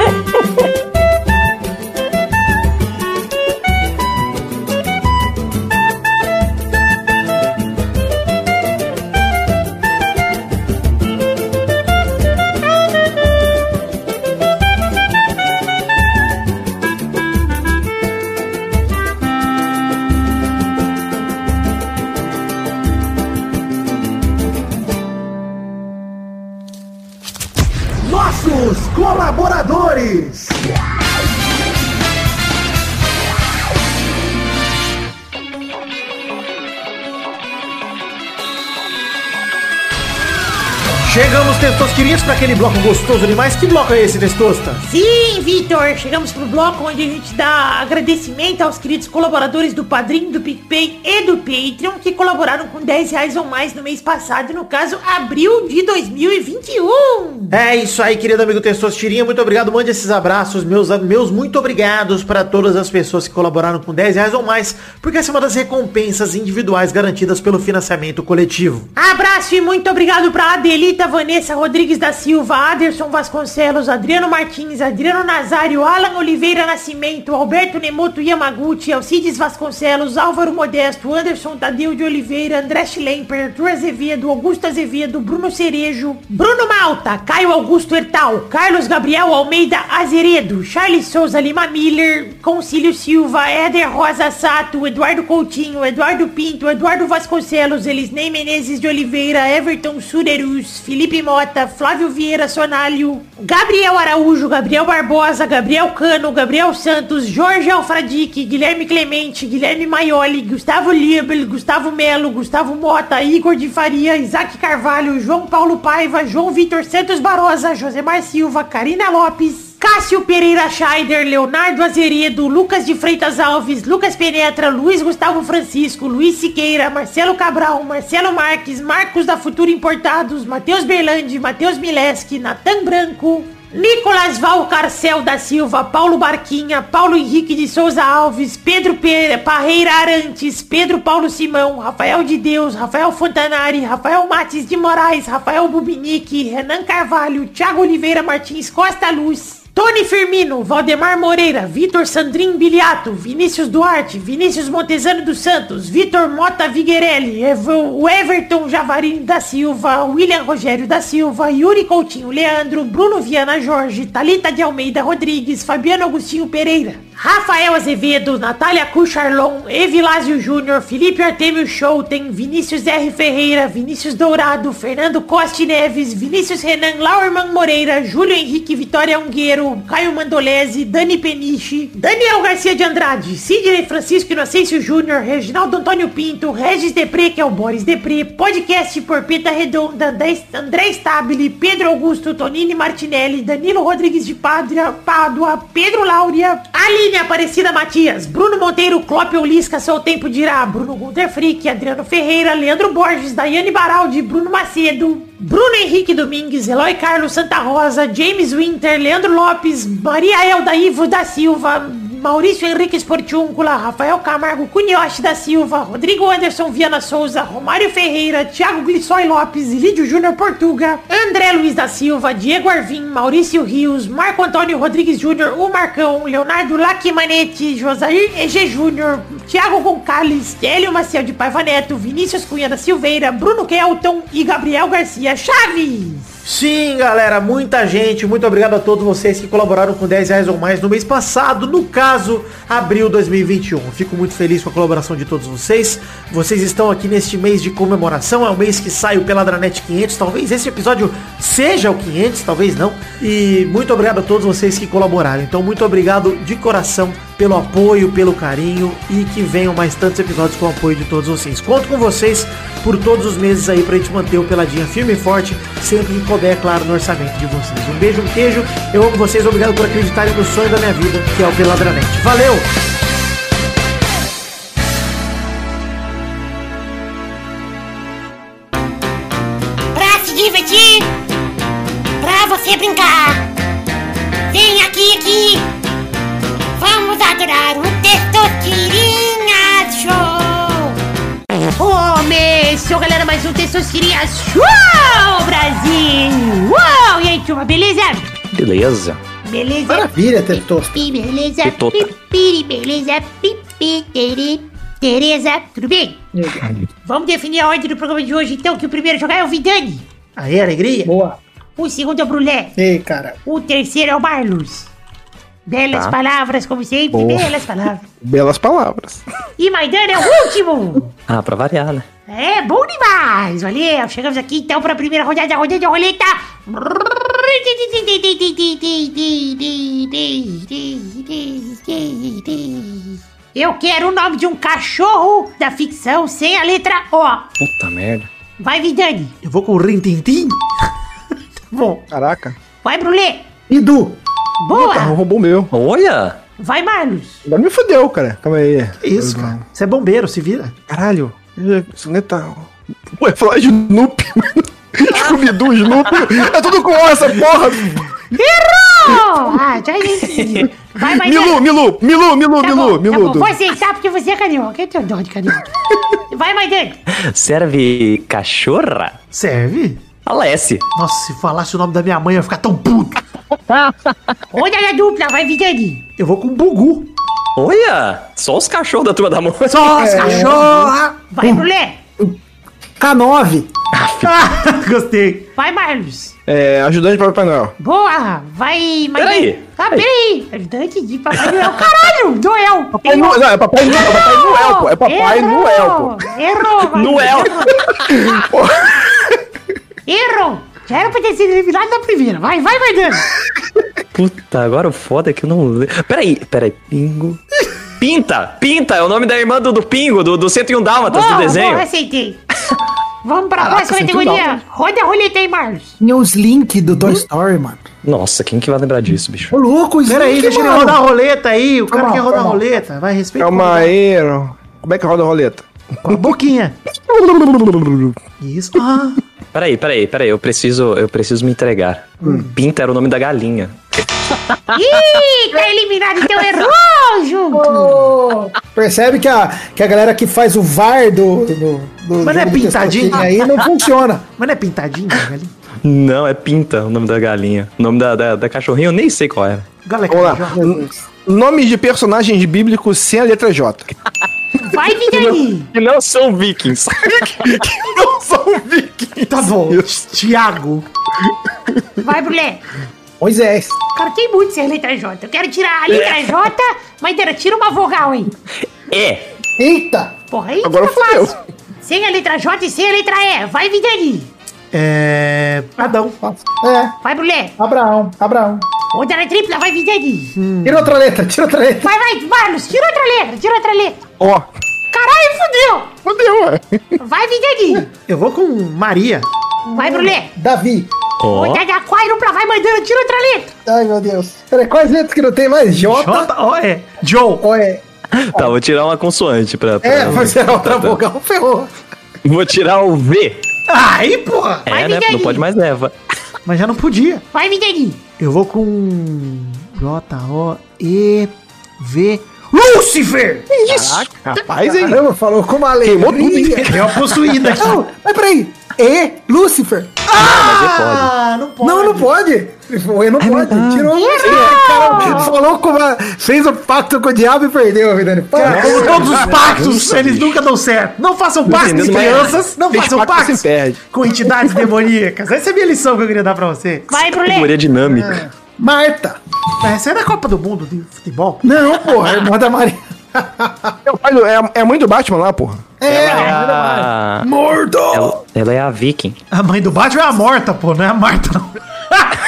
Testosterinhas, para aquele bloco gostoso demais. Que bloco é esse, Testosta? Sim, Vitor, chegamos pro bloco onde a gente dá agradecimento aos queridos colaboradores do Padrinho, do PicPay e do Patreon que colaboraram com 10 reais ou mais no mês passado, no caso, abril de 2021. É isso aí, querido amigo Testosterinha. Muito obrigado. Mande esses abraços, meus, meus muito obrigados para todas as pessoas que colaboraram com 10 reais ou mais, porque essa é uma das recompensas individuais garantidas pelo financiamento coletivo. Abraço e muito obrigado pra Adelita, Vanessa Rodrigues da Silva, Aderson Vasconcelos, Adriano Martins, Adriano Nazário, Alan Oliveira Nascimento, Alberto Nemoto Yamaguchi, Alcides Vasconcelos, Álvaro Modesto, Anderson Tadeu de Oliveira, André Schlemper, Arthur Azevedo, Augusto Azevedo, Bruno Cerejo, Bruno Malta, Augusto Hertal, Carlos Gabriel Almeida Azeredo, Charles Souza Lima Miller, Concílio Silva, Éder Rosa Sato, Eduardo Coutinho, Eduardo Pinto, Eduardo Vasconcelos, Elisnei Menezes de Oliveira, Everton Surerus, Felipe Mota, Flávio Vieira Sonalho, Gabriel Araújo, Gabriel Barbosa, Gabriel Cano, Gabriel Santos, Jorge Alfradique, Guilherme Clemente, Guilherme Maioli, Gustavo Liebel, Gustavo Melo, Gustavo Mota, Igor de Faria, Isaac Carvalho, João Paulo Paiva, João Vitor Santos Barosa, Josemar Silva, Karina Lopes, Cássio Pereira Scheider, Leonardo Azeredo, Lucas de Freitas Alves, Lucas Penetra, Luiz Gustavo Francisco, Luiz Siqueira, Marcelo Cabral, Marcelo Marques, Marcos da Futura Importados, Matheus Berlandi, Matheus Mileski, Natan Branco, Nicolas Valcarcel da Silva, Paulo Barquinha, Paulo Henrique de Souza Alves, Pedro Pe- Parreira Arantes, Pedro Paulo Simão, Rafael de Deus, Rafael Fontanari, Rafael Mates de Moraes, Rafael Bubinique, Renan Carvalho, Thiago Oliveira Martins Costa Luz, Tony Firmino, Valdemar Moreira, Vitor Sandrin Biliato, Vinícius Duarte, Vinícius Montezano dos Santos, Vitor Mota Viguerelli, o Everton Javarini da Silva, William Rogério da Silva, Yuri Coutinho Leandro, Bruno Viana Jorge, Talita de Almeida Rodrigues, Fabiano Agostinho Pereira, Rafael Azevedo, Natália Cucharlon, Evilásio Júnior, Felipe Artemio Schouten, Vinícius R. Ferreira, Vinícius Dourado, Fernando Costa Neves, Vinícius Renan Lauerman Moreira, Júlio Henrique Vitória Ungueiro, Caio Mandolese, Dani Peniche, Daniel Garcia de Andrade, Sidney Francisco Inocêncio Júnior, Reginaldo Antônio Pinto, Regis Depré, que é o Boris Depré, podcast por Peta Redonda, André- Stabile, Pedro Augusto, Tonini Martinelli, Danilo Rodrigues de Padra, Pádua, Pedro Láurea, Aline Aparecida Matias, Bruno Monteiro, Clópio Lisca, Seu Tempo Dirá, Bruno Gunter Frick, Adriano Ferreira, Leandro Borges, Daiane Baraldi, Bruno Macedo, Bruno Henrique Domingues, Eloy Carlos Santa Rosa, James Winter, Leandro Lopes, Maria Elda Ivo da Silva, Maurício Henrique Sportiúncula, Rafael Camargo Cunhoche da Silva, Rodrigo Anderson Viana Souza, Romário Ferreira, Thiago Glissói Lopes, Lídio Júnior Portuga, André Luiz da Silva, Diego Arvim, Maurício Rios, Marco Antônio Rodrigues Júnior, o Marcão, Leonardo Lacimanetti, Josair EG Júnior, Thiago Gonçalves, Hélio Maciel de Paiva Neto, Vinícius Cunha da Silveira, Bruno Kelton e Gabriel Garcia Chaves. Sim, galera, muita gente. Muito obrigado a todos vocês que colaboraram com 10 reais ou mais no mês passado, no caso, abril 2021. Fico muito feliz com a colaboração de todos vocês. Vocês estão aqui neste mês de comemoração, é o mês que sai o Peladranet 500. Talvez esse episódio seja o 500, talvez não. E muito obrigado a todos vocês que colaboraram. Então, muito obrigado de coração pelo apoio, pelo carinho e que venham mais tantos episódios com o apoio de todos vocês. Conto com vocês por todos os meses aí pra gente manter o Peladinha firme e forte, sempre que couber, claro, no orçamento de vocês. Um beijo, um queijo, eu amo vocês, obrigado por acreditarem no sonho da minha vida, que é o Peladranet. Valeu! Mais um Testosterinha Show, Brasil! Uau! E aí, turma, beleza? Beleza. Beleza? Maravilha, Testosta. Beleza? Tetota. Pipi, beleza? Pipi, tere, Tereza, tudo bem? Vamos definir a ordem do programa de hoje, então, que o primeiro a jogar é o Vidani. Aí, alegria? Boa. O segundo é o Brulé. Ei, cara. O terceiro é o Marlos. Belas Tá. palavras, como sempre, Boa. belas palavras. Belas palavras. E Maidana é o último. Ah, pra variar, né? É bom demais! Valeu! Chegamos aqui então para a primeira rodada, a rodada de roleta! Eu quero o nome de um cachorro da ficção sem a letra O. Puta merda. Vai, Vidani! Eu vou com o Rintintim. Bom, Caraca. Vai, Brulé! Edu. Tá, Boa! roubou o meu. Olha! Vai, Marlos! Agora me fodeu, cara. Calma aí. que isso, cara? Você é bombeiro, se vira. Caralho. Isso não tá... Ué, falar de Snoopy. Scooby-Doo, Snoopy. É tudo com essa porra. Errou! Ah, já entendi. Vai, Maidana! Milu, Milu, Milu, Milu, Tá Milu, bom, tá Milu. bom. Vou aceitar porque você é carioca. Eu tenho dó de carioca. Vai, Maidana! Serve cachorra? Serve? Alesse. Nossa, se falasse o nome da minha mãe, eu ia ficar tão puto. Rodada dupla, vai, Vidani! Eu vou com Bugu. Olha! Só os cachorros da turma da mãe. Só as cachorra! Vai, Brulé! K9. Gostei. Vai, Marlos! É, ajudante para o Papai Noel. Boa! Vai, Maidana! Peraí. Ah, peraí! Ajudante de Papai Noel. Caralho! Noel! Papai Noel, não, é Papai Noel, é Papai Noel, pô. É Papai Errou! Noel, pô. Errou! Noel. Errou! Já era pra ter sido eliminado na primeira. Vai, vai, Maidana! Puta, agora o foda é que eu não lembro. Peraí, peraí. Pingo. Pinta! Pinta! É o nome da irmã do, do Pingo, do, do 101 Dálmatas, do Boa, desenho. boa, aceitei. Vamos pra Caraca, próxima um categoria. Roda a roleta aí, Marlos. Tinha os links do Toy Story, mano. Nossa, quem que vai lembrar disso, bicho? Ô, louco, Pera aí, Snake, deixa ele rodar a roleta aí. O cara Calma, quer rodar a calma. roleta. Vai, respeita. Calma aí. Como é que roda a roleta? Com a boquinha. Isso. Ah, Peraí, peraí, peraí, eu preciso, eu preciso me entregar. Pinta era o nome da galinha. Ih, tá eliminado, então errou, Junco. Ô, Percebe que a, que a galera que faz o VAR do. do, do Mas não é pintadinho? Aí não funciona. mas não é pintadinho, velho? Não, é Pinta o nome da galinha. O nome da, da, da cachorrinha eu nem sei qual era. Galera, Vamos lá. N- Nomes de personagens bíblicos sem a letra J. Vai, Vidani. Que não são vikings. Não são vikings. Tá bom. Tiago. Vai, Brulé. Moisés. Cara, tem muito sem a letra J. Eu quero tirar a letra J, mas Dera, tira uma vogal aí. é. Eita! Porra, aí Agora fica fodeu. fácil. Sem a letra J e sem a letra E. Vai, Vidani. É. Adão. É, Vai, Brulé. Abraão, Abraão. Outra na tripla, vai, Vidani. Tira outra letra, tira outra letra. Vai, vai, Marlos, tira outra letra, tira outra letra. Ó. Caralho, fudeu. Fodeu, ué. Vai, Vidani. Eu vou com Maria. Vai, Brulé. Davi. Ó. Outra da Aquarium pra vai mandando, tira outra letra. Ai, meu Deus. Peraí, quais letras que não tem mais? J? J. O. É. Joe. Ou é? Tá, vou tirar uma consoante pra. pra- É, vai ser outra tá, tá. vogal, ferrou. Vou tirar o V. Aí, porra. É, Vai, né? Não pode mais leva. Mas já não podia. Vai, Vidani. Eu vou com. J. O. E. V. Lúcifer! Rapaz, hein? Caramba, falou com uma Queimou tudo. Deu uma possuída aqui. Não, mas peraí. E, Lúcifer. Ah, não pode. Não, não pode. O E não pode. Tirou. Cara, falou com uma... Fez o pacto com o diabo e perdeu, Vidani. Como todos os pactos, eles nunca dão certo. Não façam pactos com crianças, não Fez façam pacto, pactos perde. com entidades demoníacas. Essa é a minha lição que eu queria dar pra você. Vai, Brulé. Categoria dinâmica. Marta. Essa é da Copa do Mundo de futebol. Não, porra, é irmã da Maria. É, é a mãe do Batman lá, porra. É, Ela é irmã da Maria. a... Mordo! Ela, ela é a viking. A mãe do Batman é a Morta, pô, não é a Marta, não.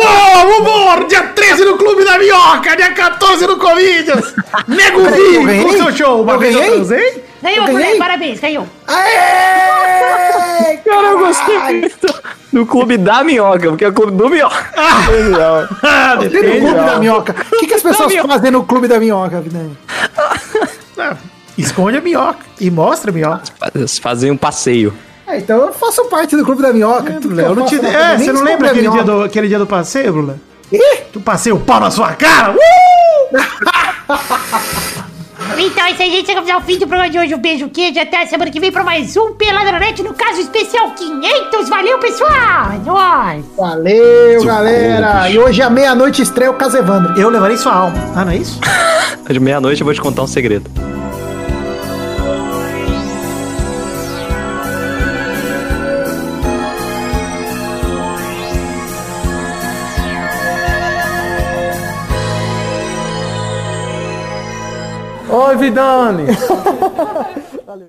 Ô, vambora! Dia 13 no Clube da Minhoca, dia 14 no Comedians. Nego eu Vi, com seu show. Uma Eu vez eu ganhei? transei. Ganhou, Eu ganhei? parabéns, ganhou. Aê! Cara, eu gostei muito do clube da minhoca, porque é o clube do minhoca. Ah, no. Clube da Minhoca? O que, que as pessoas fazem no Clube da Minhoca, Vidani? Ah, Esconde a minhoca e mostra a minhoca. Fazem um passeio. Ah, então eu faço parte do Clube da Minhoca. Tudo que Eu não te... É, você não lembra aquele dia, do, aquele dia do passeio, Brula? Ih! Tu passei o pau na sua cara? Uh! Então é isso aí, gente. Chegamos ao fim do programa de hoje. Um beijo, queijo. Até a semana que vem pra mais um Peladronete, no caso especial 500. Valeu, pessoal! É nóis! Valeu, galera! E hoje à meia-noite estreia o Casevandro. Eu levarei sua alma. Ah, não é isso? De meia-noite eu vou te contar um segredo. Oi, Vidani.